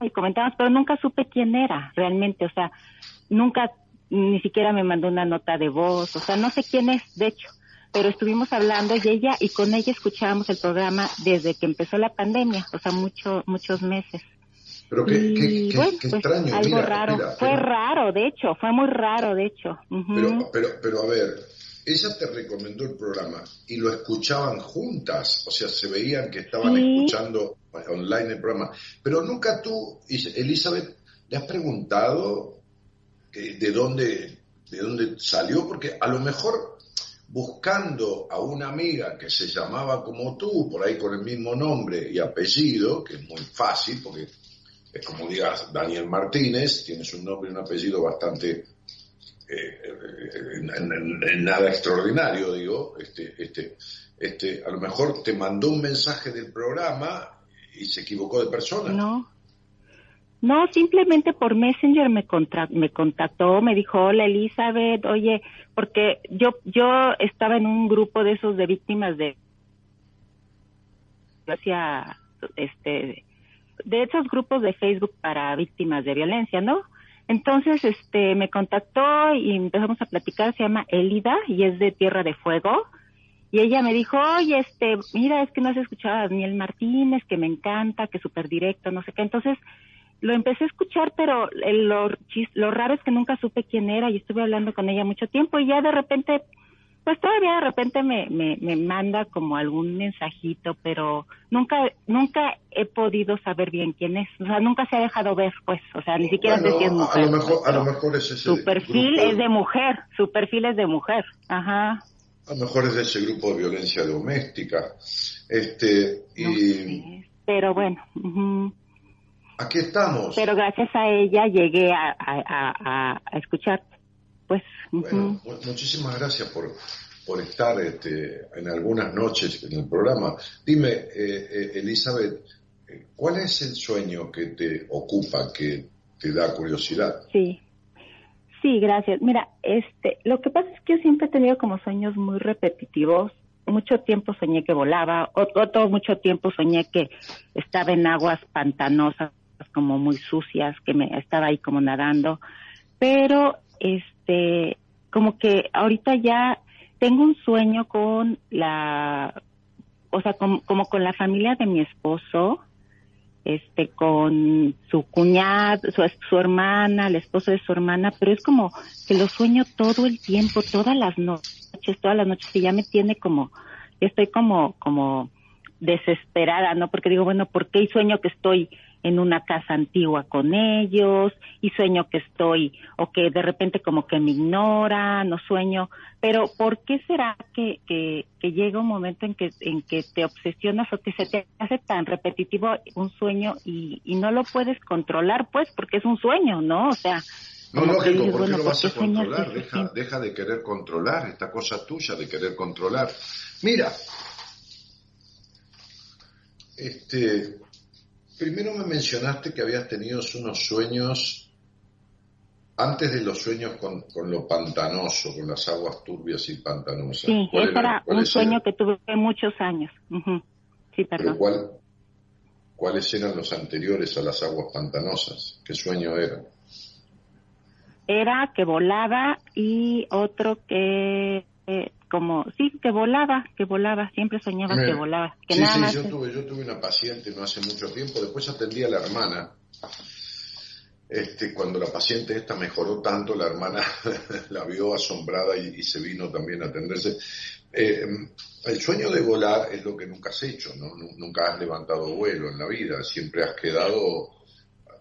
y comentábamos, pero nunca supe quién era realmente, o sea, nunca ni siquiera me mandó una nota de voz, o sea, no sé quién es, de hecho, pero estuvimos hablando y ella y con ella escuchábamos el programa desde que empezó la pandemia, o sea, mucho, muchos meses. Pero qué, Y qué- qué- bueno, qué pues, extraño. algo Mira, raro, fue raro, de hecho, fue muy raro, de hecho. Ujú. Pero, pero, pero a ver, ella te recomendó el programa y lo escuchaban juntas, o sea, se veían que estaban Sí. escuchando online el programa. Pero nunca tú, Elizabeth, le has preguntado eh, de dónde, de dónde salió, porque a lo mejor buscando a una amiga que se llamaba como tú, por ahí con el mismo nombre y apellido, que es muy fácil, porque como digas Daniel Martínez, tienes un nombre y un apellido bastante eh, eh, en nada extraordinario, digo, este, este, este, a lo mejor te mandó un mensaje del programa y se equivocó de persona. No. No, simplemente por Messenger me, contra- me contactó, me dijo, hola Elizabeth, oye, porque yo, yo estaba en un grupo de esos de víctimas de, yo hacía, este, de esos grupos de Facebook para víctimas de violencia, ¿no? Entonces, este, me contactó y empezamos a platicar, se llama Elida y es de Tierra de Fuego. Y ella me dijo, oye, este, mira, es que no has escuchado a Daniel Martínez, que me encanta, que súper directo, no sé qué. Entonces, lo empecé a escuchar, pero el- lo, lo raro es que nunca supe quién era y estuve hablando con ella mucho tiempo y ya de repente, pues todavía de repente me, me, me manda como algún mensajito, pero nunca nunca he podido saber bien quién es. O sea, nunca se ha dejado ver, pues. O sea, ni siquiera Bueno, sé si es a mujer. lo mejor, a lo mejor es ese Su perfil grupo- es de mujer, su perfil es de mujer. Ajá. A lo mejor es de ese grupo de violencia doméstica. Este, y Pero bueno, ujú. aquí estamos. pero gracias a ella llegué a, a, a, a escuchar. Pues. Bueno, mu- muchísimas gracias por, por estar este, en algunas noches en el programa. Dime, eh, eh, Elizabeth, eh, ¿cuál es el sueño que te ocupa, que te da curiosidad? Sí. Sí, gracias. Mira, este, lo que pasa es que yo siempre he tenido como sueños muy repetitivos. Mucho tiempo soñé que volaba, o- otro mucho tiempo soñé que estaba en aguas pantanosas, como muy sucias, que me estaba ahí como nadando. Pero, este, como que ahorita ya tengo un sueño con la, o sea, como, como con la familia de mi esposo, este con su cuñada, su, su hermana, el esposo de su hermana, pero es como que lo sueño todo el tiempo, todas las noches, todas las noches, que ya me tiene como, estoy como, como desesperada, ¿no? Porque digo, bueno, ¿por qué? Y sueño que estoy en una casa antigua con ellos, y sueño que estoy, o que de repente como que me ignora, no sueño, pero ¿por qué será que, que, que llega un momento en que, en que te obsesionas o que se te hace tan repetitivo un sueño y, y no lo puedes controlar, pues, porque es un sueño, ¿no? O sea, No, lógico, dices, ¿por qué bueno, lo vas a ¿por qué sueñas controlar? Deja, deja de querer controlar esta cosa tuya de querer controlar. Mira, este, primero me mencionaste que habías tenido unos sueños antes de los sueños con, con lo pantanoso, con las aguas turbias y pantanosas. Sí, ¿Cuál ese era un sueño que tuve muchos años. Sí, Pero perdón. ¿cuál- ¿Cuáles eran los anteriores a las aguas pantanosas? ¿Qué sueño era? Era que volaba y otro que, eh, como, sí, que volaba, que volaba, siempre soñaba que Mira, volaba. Que sí, nada sí, más yo tuve, yo tuve una paciente no hace mucho tiempo, después atendí a la hermana. Este, cuando la paciente esta mejoró tanto, la hermana la vio asombrada y, y se vino también a atenderse. Eh, el sueño de volar es lo que nunca has hecho, ¿no? Nu- Nunca has levantado vuelo en la vida, siempre has quedado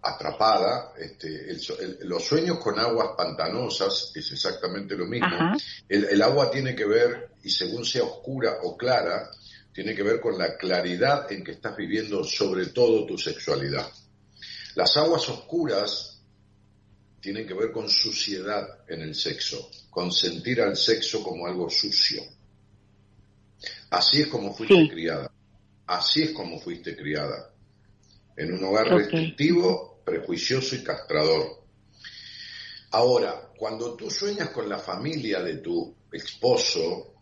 atrapada. Este, el so- el- los sueños con aguas pantanosas es exactamente lo mismo. El, el agua tiene que ver, y según sea oscura o clara, tiene que ver con la claridad en que estás viviendo sobre todo tu sexualidad. Las aguas oscuras tienen que ver con suciedad en el sexo, con sentir al sexo como algo sucio. Así es como fuiste criada. Así es como fuiste criada. En un hogar restrictivo, prejuicioso y castrador. Ahora, cuando tú sueñas con la familia de tu esposo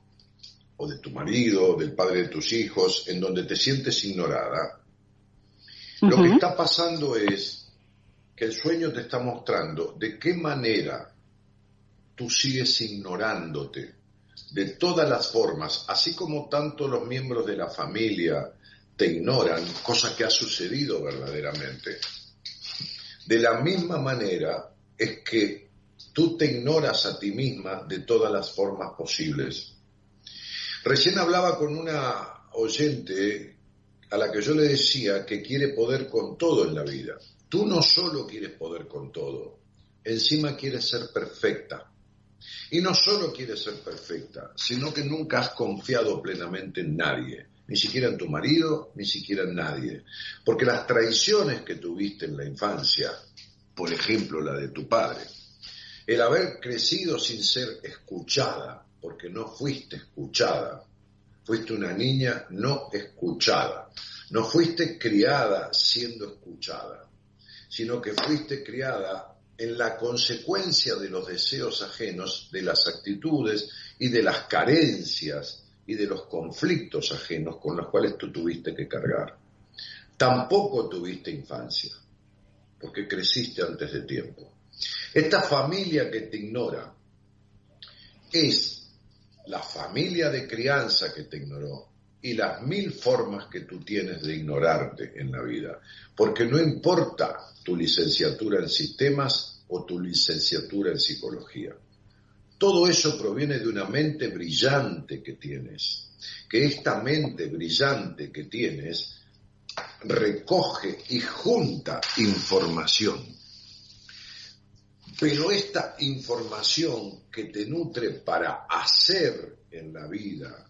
o de tu marido, del padre de tus hijos, en donde te sientes ignorada, lo que está pasando es que el sueño te está mostrando de qué manera tú sigues ignorándote de todas las formas, así como tanto los miembros de la familia te ignoran, cosa que ha sucedido verdaderamente. De la misma manera es que tú te ignoras a ti misma de todas las formas posibles. Recién hablaba con una oyente a la que yo le decía que quiere poder con todo en la vida. Tú no solo quieres poder con todo, encima quieres ser perfecta. Y no solo quieres ser perfecta, sino que nunca has confiado plenamente en nadie, ni siquiera en tu marido, ni siquiera en nadie. Porque las traiciones que tuviste en la infancia, por ejemplo la de tu padre, el haber crecido sin ser escuchada, porque no fuiste escuchada, fuiste una niña no escuchada, no fuiste criada siendo escuchada, sino que fuiste criada en la consecuencia de los deseos ajenos, de las actitudes y de las carencias y de los conflictos ajenos con los cuales tú tuviste que cargar. Tampoco tuviste infancia, porque creciste antes de tiempo. Esta familia que te ignora es la familia de crianza que te ignoró y las mil formas que tú tienes de ignorarte en la vida. Porque no importa tu licenciatura en sistemas o tu licenciatura en psicología. Todo eso proviene de una mente brillante que tienes, que esta mente brillante que tienes recoge y junta información. Pero esta información que te nutre para hacer en la vida,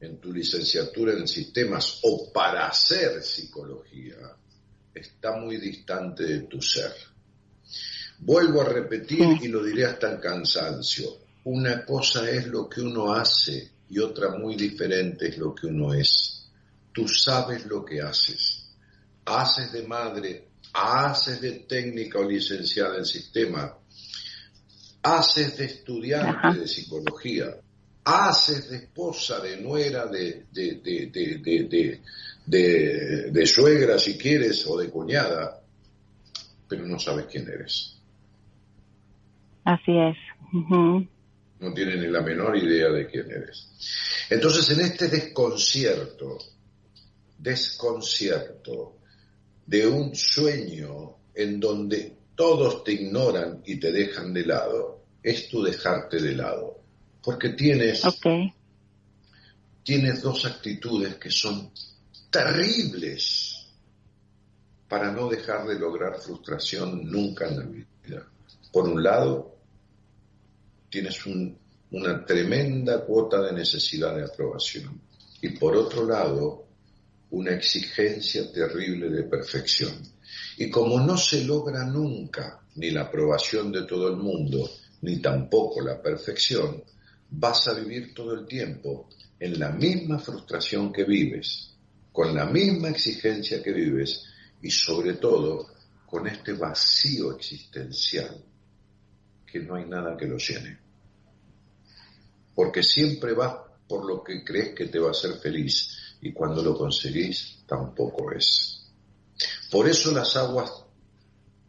en tu licenciatura en sistemas o para hacer psicología, está muy distante de tu ser. Vuelvo a repetir y lo diré hasta el cansancio. Una cosa es lo que uno hace y otra muy diferente es lo que uno es. Tú sabes lo que haces. Haces de madre, haces de técnica o licenciada en sistema, haces de estudiante de psicología, haces de esposa, de nuera, de, de, de, de, de suegra si quieres o de cuñada, pero no sabes quién eres. Así es. No tienes ni la menor idea de quién eres. Entonces, en este desconcierto, desconcierto de un sueño en donde todos te ignoran y te dejan de lado, es tu dejarte de lado. Porque tienes, tienes dos actitudes que son terribles para no dejar de lograr frustración nunca en la vida. Por un lado, tienes una tremenda cuota de necesidad de aprobación y por otro lado, una exigencia terrible de perfección. Y como no se logra nunca ni la aprobación de todo el mundo, ni tampoco la perfección, vas a vivir todo el tiempo en la misma frustración que vives, con la misma exigencia que vives y sobre todo con este vacío existencial que no hay nada que lo llene. Porque siempre vas por lo que crees que te va a hacer feliz y cuando lo conseguís tampoco es. Por eso las aguas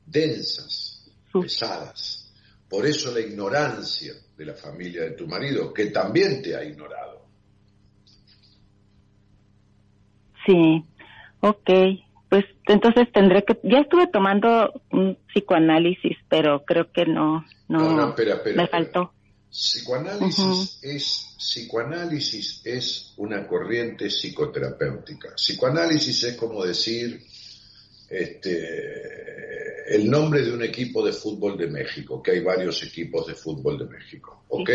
densas, pesadas, por eso la ignorancia de la familia de tu marido, que también te ha ignorado. Sí, ok. Pues entonces tendré que, ya estuve tomando un psicoanálisis, pero creo que no, no, me faltó. Psicoanálisis es psicoanálisis es una corriente psicoterapéutica. Psicoanálisis es como decir este, el nombre de un equipo de fútbol de México, que hay varios equipos de fútbol de México. ¿Ok?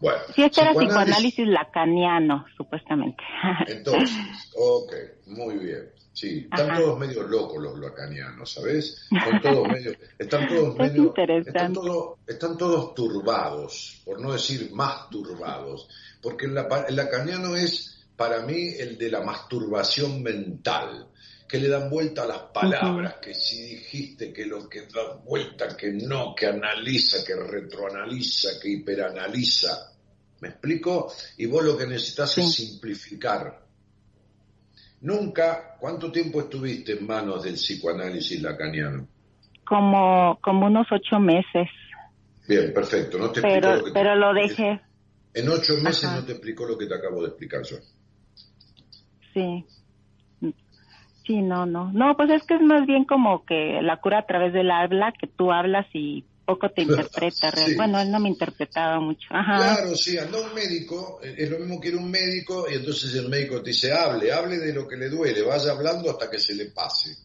Bueno. Sí, este era psicoanálisis lacaniano, supuestamente. Entonces, ok, muy bien. Sí, están todos medio locos los lacanianos, ¿sabes? Están todos medio, están todos medio, están todos, están todos turbados, por no decir más turbados, porque el, el lacaniano es para mí el de la masturbación mental que le dan vuelta a las palabras, que si dijiste que lo que da vuelta, que no, que analiza, que retroanaliza, que hiperanaliza. ¿Me explico? Y vos lo que necesitas es simplificar. Nunca, ¿cuánto tiempo estuviste en manos del psicoanálisis lacaniano? Como, como unos ocho meses. Bien, perfecto. No te pero, lo pero lo dejé. En ocho meses no te explicó lo que te acabo de explicar yo. Sí. Sí, no, no. No, pues es que es más bien como que la cura a través del habla, que tú hablas y poco te interpreta. Bueno, él no me interpretaba mucho. Claro, sí, anda un médico, eh, es lo mismo que ir un médico y entonces el médico te dice, hable, hable de lo que le duele, vaya hablando hasta que se le pase.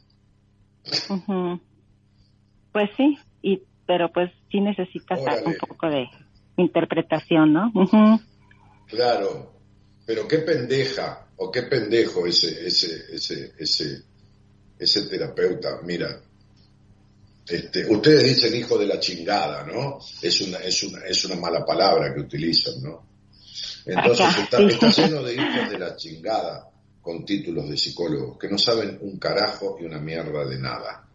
Pues sí, y pero pues sí necesitas un poco de interpretación, ¿no? Claro, pero qué pendeja o qué pendejo ese, ese, ese, ese, ese terapeuta. Mira, este, ustedes dicen hijo de la chingada, ¿no? Es una, es una, es una mala palabra que utilizan, ¿no? Entonces está, está, lleno de hijos de la chingada con títulos de psicólogos que no saben un carajo y una mierda de nada.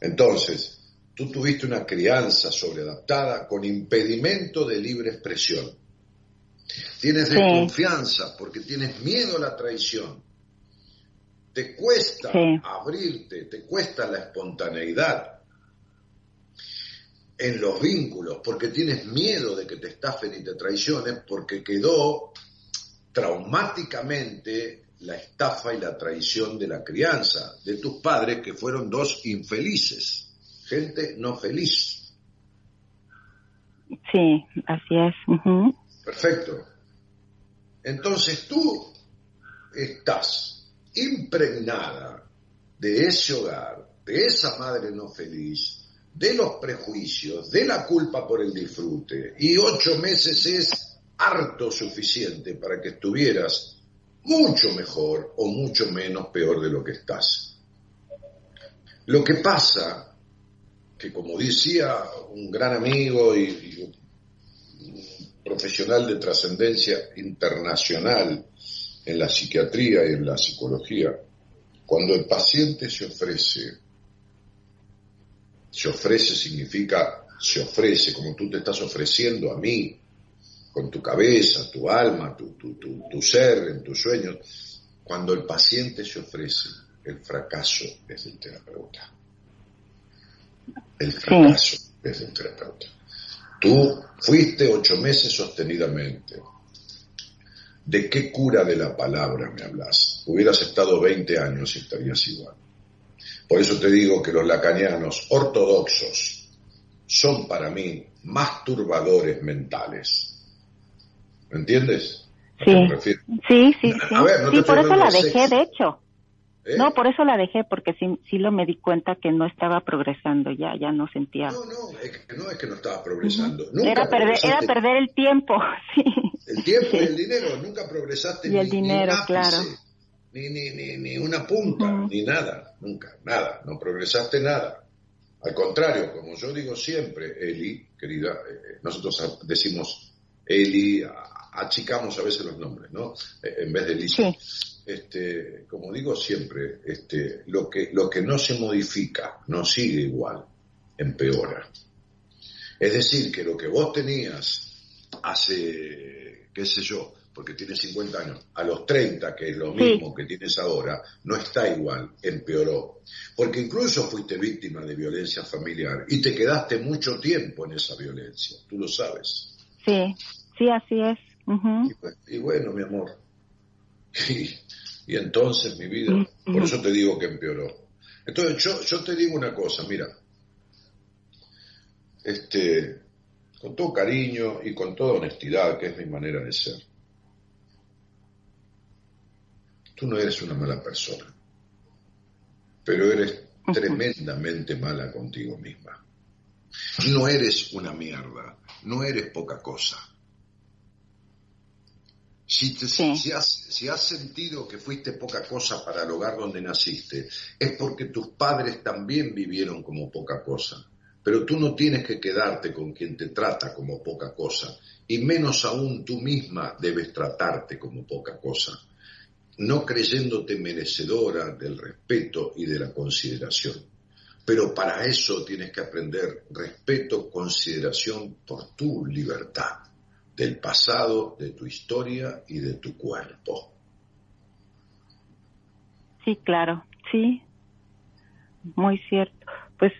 Entonces, tú tuviste una crianza sobreadaptada con impedimento de libre expresión Tienes desconfianza porque tienes miedo a la traición. Te cuesta abrirte, te cuesta la espontaneidad en los vínculos porque tienes miedo de que te estafen y te traiciones porque quedó traumáticamente la estafa y la traición de la crianza de tus padres que fueron dos infelices, gente no feliz. Sí, así es. Perfecto. Entonces tú estás impregnada de ese hogar, de esa madre no feliz, de los prejuicios, de la culpa por el disfrute. Y ocho meses es harto suficiente para que estuvieras mucho mejor o mucho menos peor de lo que estás. Lo que pasa, que como decía un gran amigo y, un profesional de trascendencia internacional en la psiquiatría y en la psicología, cuando el paciente se ofrece, se ofrece significa se ofrece, como tú te estás ofreciendo a mí, con tu cabeza, tu alma, tu, tu, tu, tu ser, en tus sueños, cuando el paciente se ofrece, el fracaso es del terapeuta. El fracaso es del terapeuta. Tú fuiste ocho meses sostenidamente. ¿De qué cura de la palabra me hablas? Hubieras estado 20 años y estarías igual. Por eso te digo que los lacanianos ortodoxos son para mí más turbadores mentales. ¿Me entiendes? Sí, sí, sí, sí. A ver, no sí, por eso la dejé, de hecho. ¿Eh? No, por eso la dejé, porque sí, sí lo me di cuenta que no estaba progresando, ya, ya no sentía. No, no, es que no es que no estaba progresando. Nunca Era perder, era perder el tiempo, sí. El tiempo y el dinero, nunca progresaste Y ni, el ni dinero, un ápice, claro. ni, ni, ni, ni una punta, ni nada, nunca, nada, no progresaste nada. Al contrario, como yo digo siempre, Eli, querida, eh, nosotros decimos Eli, achicamos a veces los nombres, ¿no? Eh, En vez de Lisa. Este, como digo siempre, este, lo que, lo que no se modifica, no sigue igual, empeora. Es decir, que lo que vos tenías hace, qué sé yo, porque tienes 50 años, a los 30, que es lo Sí. mismo que tienes ahora, no está igual, empeoró. Porque incluso fuiste víctima de violencia familiar y te quedaste mucho tiempo en esa violencia, tú lo sabes. Sí, sí, así es. Y bueno, mi amor, y, y entonces mi vida, por eso te digo que empeoró. Entonces yo, yo te digo una cosa, mira, este, con todo cariño y con toda honestidad, que es mi manera de ser, tú no eres una mala persona, pero eres tremendamente mala contigo misma. No eres una mierda, no eres poca cosa. Si, te- si has, si has sentido que fuiste poca cosa para el hogar donde naciste, es porque tus padres también vivieron como poca cosa. Pero tú no tienes que quedarte con quien te trata como poca cosa, y menos aún tú misma debes tratarte como poca cosa, no creyéndote merecedora del respeto y de la consideración. Pero para eso tienes que aprender respeto, consideración por tu libertad del pasado, de tu historia y de tu cuerpo. Sí, claro, sí. Muy cierto. Pues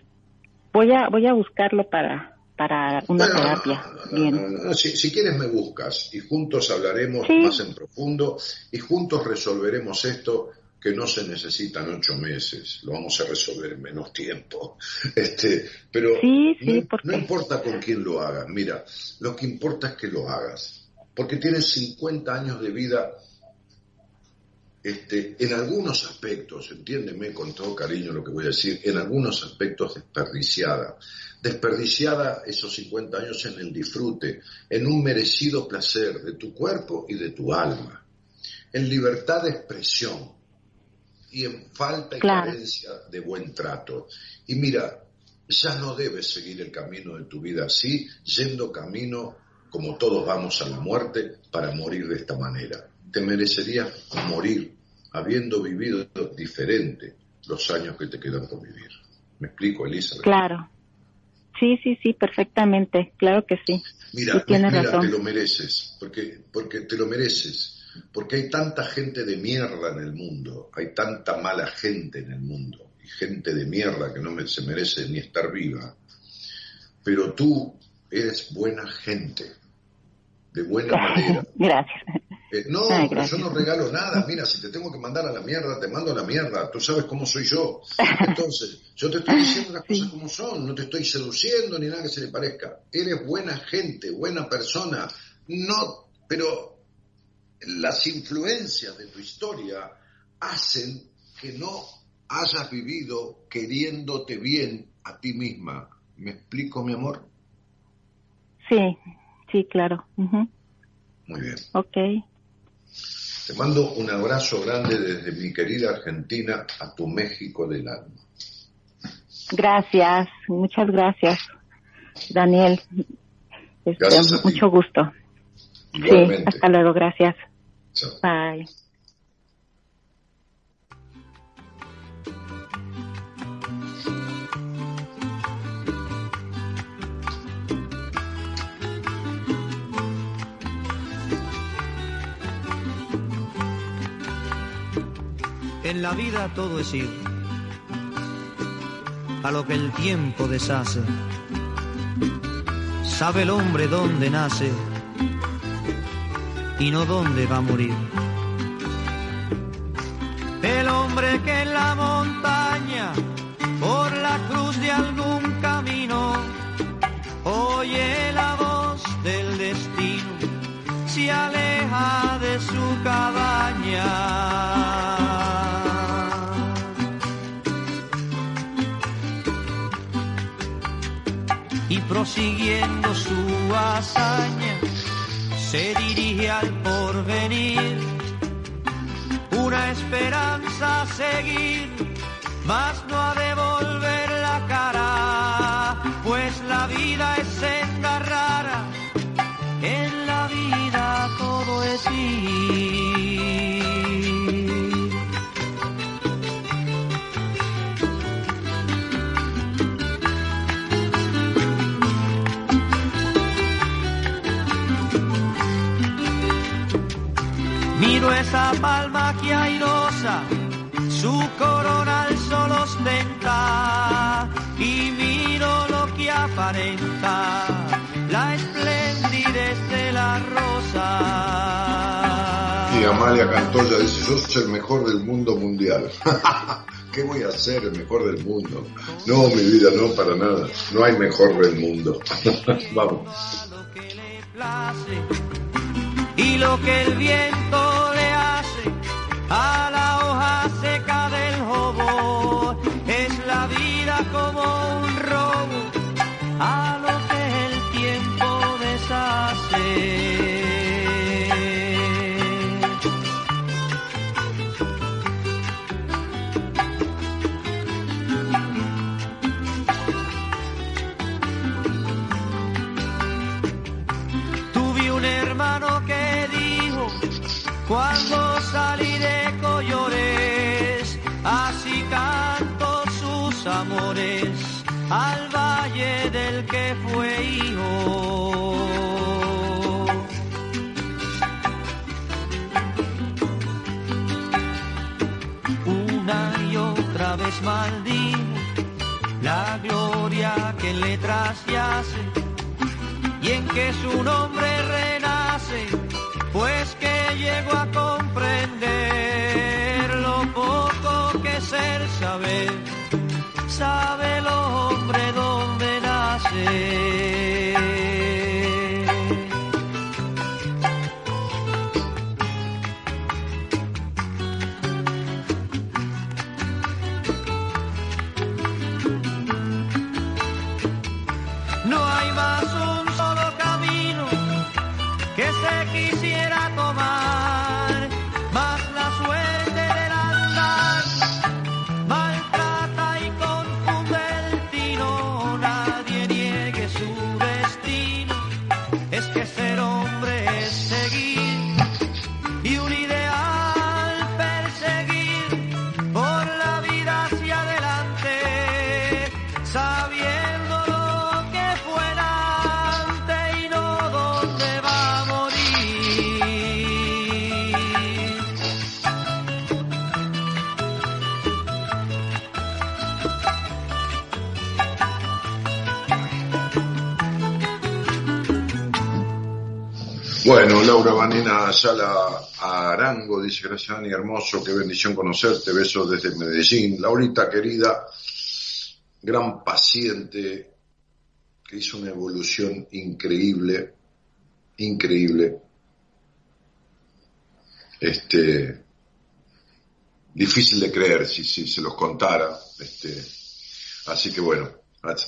voy a voy a buscarlo para para una terapia. No, Bien. no, si, si quieres me buscas y juntos hablaremos Sí. más en profundo y juntos resolveremos esto que no se necesitan ocho meses, lo vamos a resolver en menos tiempo. Este, pero Sí, sí, no, no importa con quién lo hagas, mira, lo que importa es que lo hagas, porque tienes 50 años de vida este, en algunos aspectos, entiéndeme con todo cariño lo que voy a decir, en algunos aspectos desperdiciada. Desperdiciada esos 50 años en el disfrute, en un merecido placer de tu cuerpo y de tu alma, en libertad de expresión y en falta y Claro. carencia de buen trato. Y mira, ya no debes seguir el camino de tu vida así, yendo camino como todos vamos a la muerte para morir de esta manera. Te merecerías morir habiendo vivido diferente los años que te quedan por vivir. ¿Me explico, Elizabeth? Claro. Sí, sí, sí, perfectamente. Claro que sí. Mira, sí, tienes mira, razón. te lo mereces, porque, porque te lo mereces, porque hay tanta gente de mierda en el mundo, hay tanta mala gente en el mundo, y gente de mierda que no me- se merece ni estar viva, pero tú eres buena gente, de buena manera, Gracias. Eh, no, yo no regalo nada. Mira, si te tengo que mandar a la mierda, te mando a la mierda. Tú sabes cómo soy yo. Entonces, yo te estoy diciendo las cosas como son. No te estoy seduciendo ni nada que se le parezca. Eres buena gente, buena persona. No, pero las influencias de tu historia hacen que no hayas vivido queriéndote bien a ti misma. ¿Me explico, mi amor? Sí, sí, claro. Muy bien. Ok. Te mando un abrazo grande desde mi querida Argentina a tu México del alma. Gracias, muchas gracias, Daniel. Este, mucho gusto. Sí, hasta luego, gracias. Bye. En la vida todo es ir, a lo que el tiempo deshace. Sabe el hombre dónde nace y no dónde va a morir. El hombre que en la montaña, por la cruz de algún camino, oye la voz del destino, se aleja de su cabaña. y prosiguiendo su hazaña se dirige al porvenir, una esperanza a seguir, mas no a devolver la cara, pues la vida es Palma que airosa, su corona al sol ostenta y miro lo que aparenta la esplendidez de la rosa. Y Amalia Cantoya dice, yo soy el mejor del mundo mundial. ¿Qué voy a hacer el mejor del mundo? No, mi vida, no, para nada. No hay mejor del mundo. Vamos y lo que el viento le hace a la hoja seca del jobo es la vida como un robo a lo que el tiempo deshace. Tuve un hermano que dijo, cuando salí de Collores, así canto sus amores al valle del que fue hijo. Una y otra vez maldijo la gloria que en letras yace y en que su nombre renace, pues que llego a comprender lo poco que ser saber, sabe el hombre dónde nace. Laura Vanina Sala Arango dice, gracias Dani, hermoso, qué bendición conocerte, besos desde Medellín. Laurita querida, gran paciente, que hizo una evolución increíble, increíble. Este, difícil de creer si, se los contara. Este, así que bueno,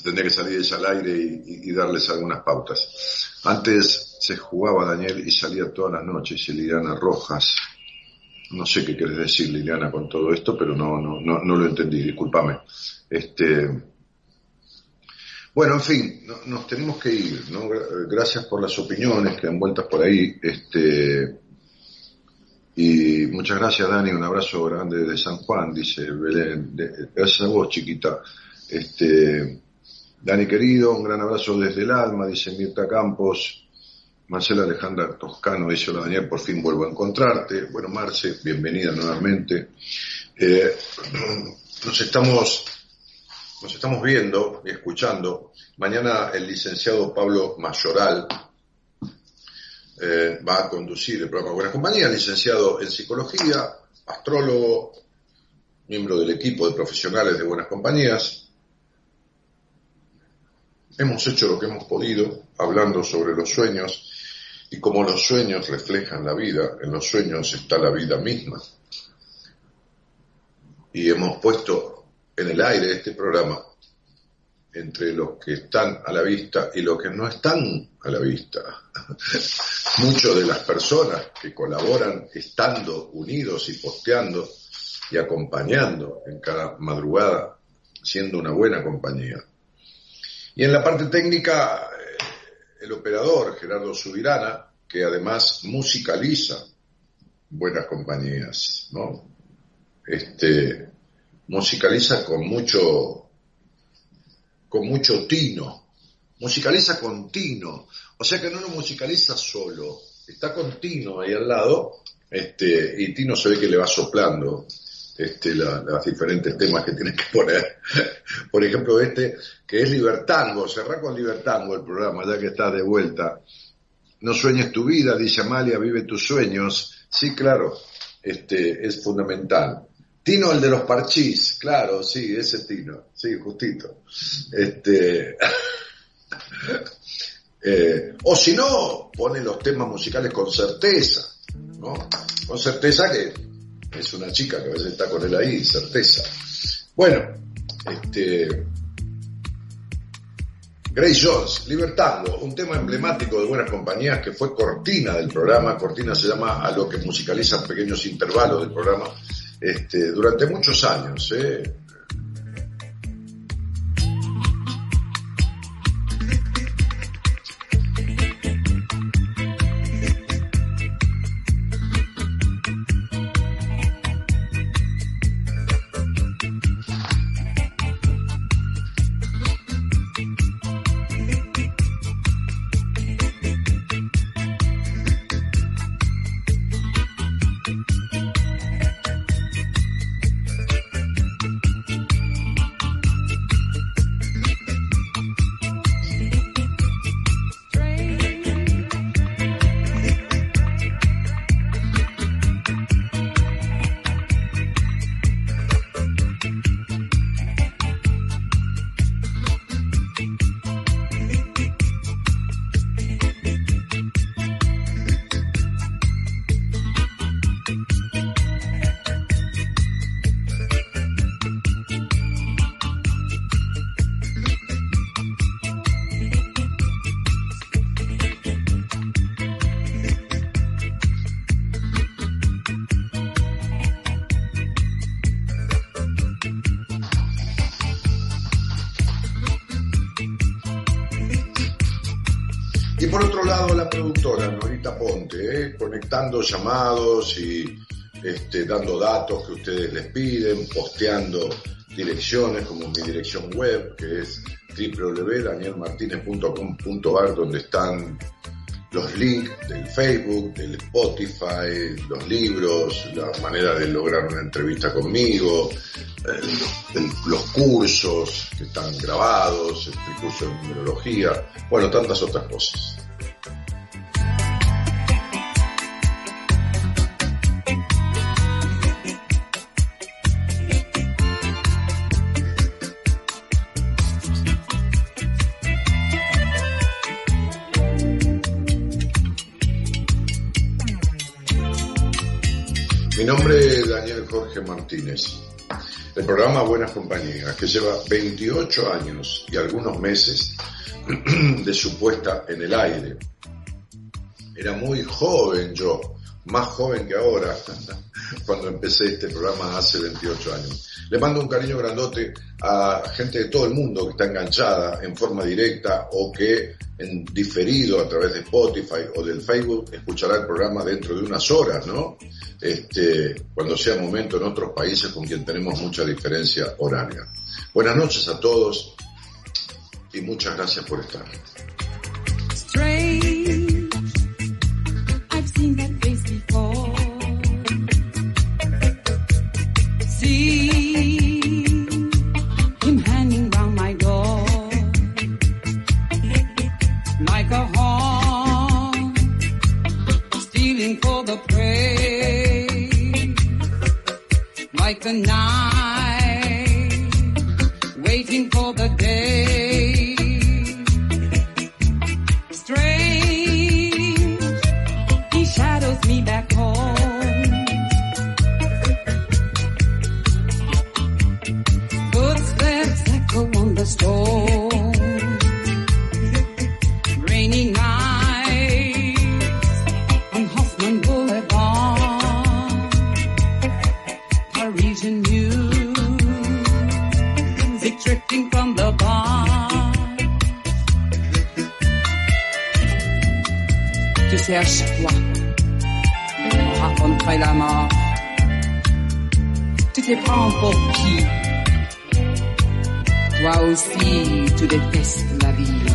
tendría que salir ella al aire y darles algunas pautas. Antes se jugaba Daniel y salía todas las noches y Liliana Rojas. No sé qué quieres decir, Liliana, con todo esto, pero no, no, no, no lo entendí, discúlpame. Este, bueno, en fin, no- nos tenemos que ir, ¿no? Gra- Gracias por las opiniones que han vueltas por ahí. Este, y muchas gracias, Dani. Un abrazo grande desde San Juan, dice Belén. Gracias a vos, chiquita. Este, Dani querido, un gran abrazo desde el alma, dice Mirta Campos. Marcela Alejandra Toscano dice, hola Daniel, por fin vuelvo a encontrarte. Bueno, Marce, bienvenida nuevamente. Eh, nos estamos nos estamos viendo y escuchando. Mañana el licenciado Pablo Mayoral eh, va a conducir el programa Buenas Compañías, licenciado en psicología, astrólogo, miembro del equipo de profesionales de Buenas Compañías. Hemos hecho lo que hemos podido hablando sobre los sueños y como los sueños reflejan la vida, en los sueños está la vida misma. Y hemos puesto en el aire este programa entre los que están a la vista y los que no están a la vista. Muchas de las personas que colaboran estando unidos y posteando y acompañando en cada madrugada, siendo una buena compañía. Y en la parte técnica, el operador Gerardo Subirana, que además musicaliza buenas compañías, ¿no? Este, musicaliza con mucho, con mucho tino, musicaliza con tino, o sea que no lo musicaliza solo, está con Tino ahí al lado, este, y Tino se ve que le va soplando este, la- las diferentes temas que tiene que poner. Por ejemplo, este, que es Libertango, cerrá con Libertango el programa, ya que está de vuelta. No sueñes tu vida, dice Amalia, vive tus sueños. Sí, claro, este, es fundamental. Tino, el de los parchís, claro, sí, ese Tino, sí, justito. Este, eh, o si no, pone los temas musicales con certeza, ¿no? Con certeza que es una chica que a veces está con él ahí, certeza. Bueno, este, Grace Jones, Libertango, un tema emblemático de buenas compañías que fue cortina del programa. Cortina se llama a lo que musicalizan pequeños intervalos del programa este, durante muchos años. ¿eh? Norita Ponte, ¿eh? conectando llamados y este, dando datos que ustedes les piden, posteando direcciones como mi dirección web, que es www.danielmartinez.com.ar, donde están los links del Facebook, del Spotify, los libros, la manera de lograr una entrevista conmigo, el- los cursos que están grabados, el curso de numerología, bueno, tantas otras cosas. Jorge Martínez. El programa Buenas Compañías, que lleva 28 años y algunos meses de su puesta en el aire. Era muy joven yo, más joven que ahora, cuando empecé este programa hace 28 años. Le mando un cariño grandote a gente de todo el mundo que está enganchada en forma directa o que en diferido a través de Spotify o del Facebook escuchará el programa dentro de unas horas, ¿no? Este, cuando sea momento en otros países con quien tenemos mucha diferencia horaria. Buenas noches a todos y muchas gracias por estar. The night, Chaque fois, on raconterait la mort. Tu te prends pour qui Toi aussi, tu détestes la vie.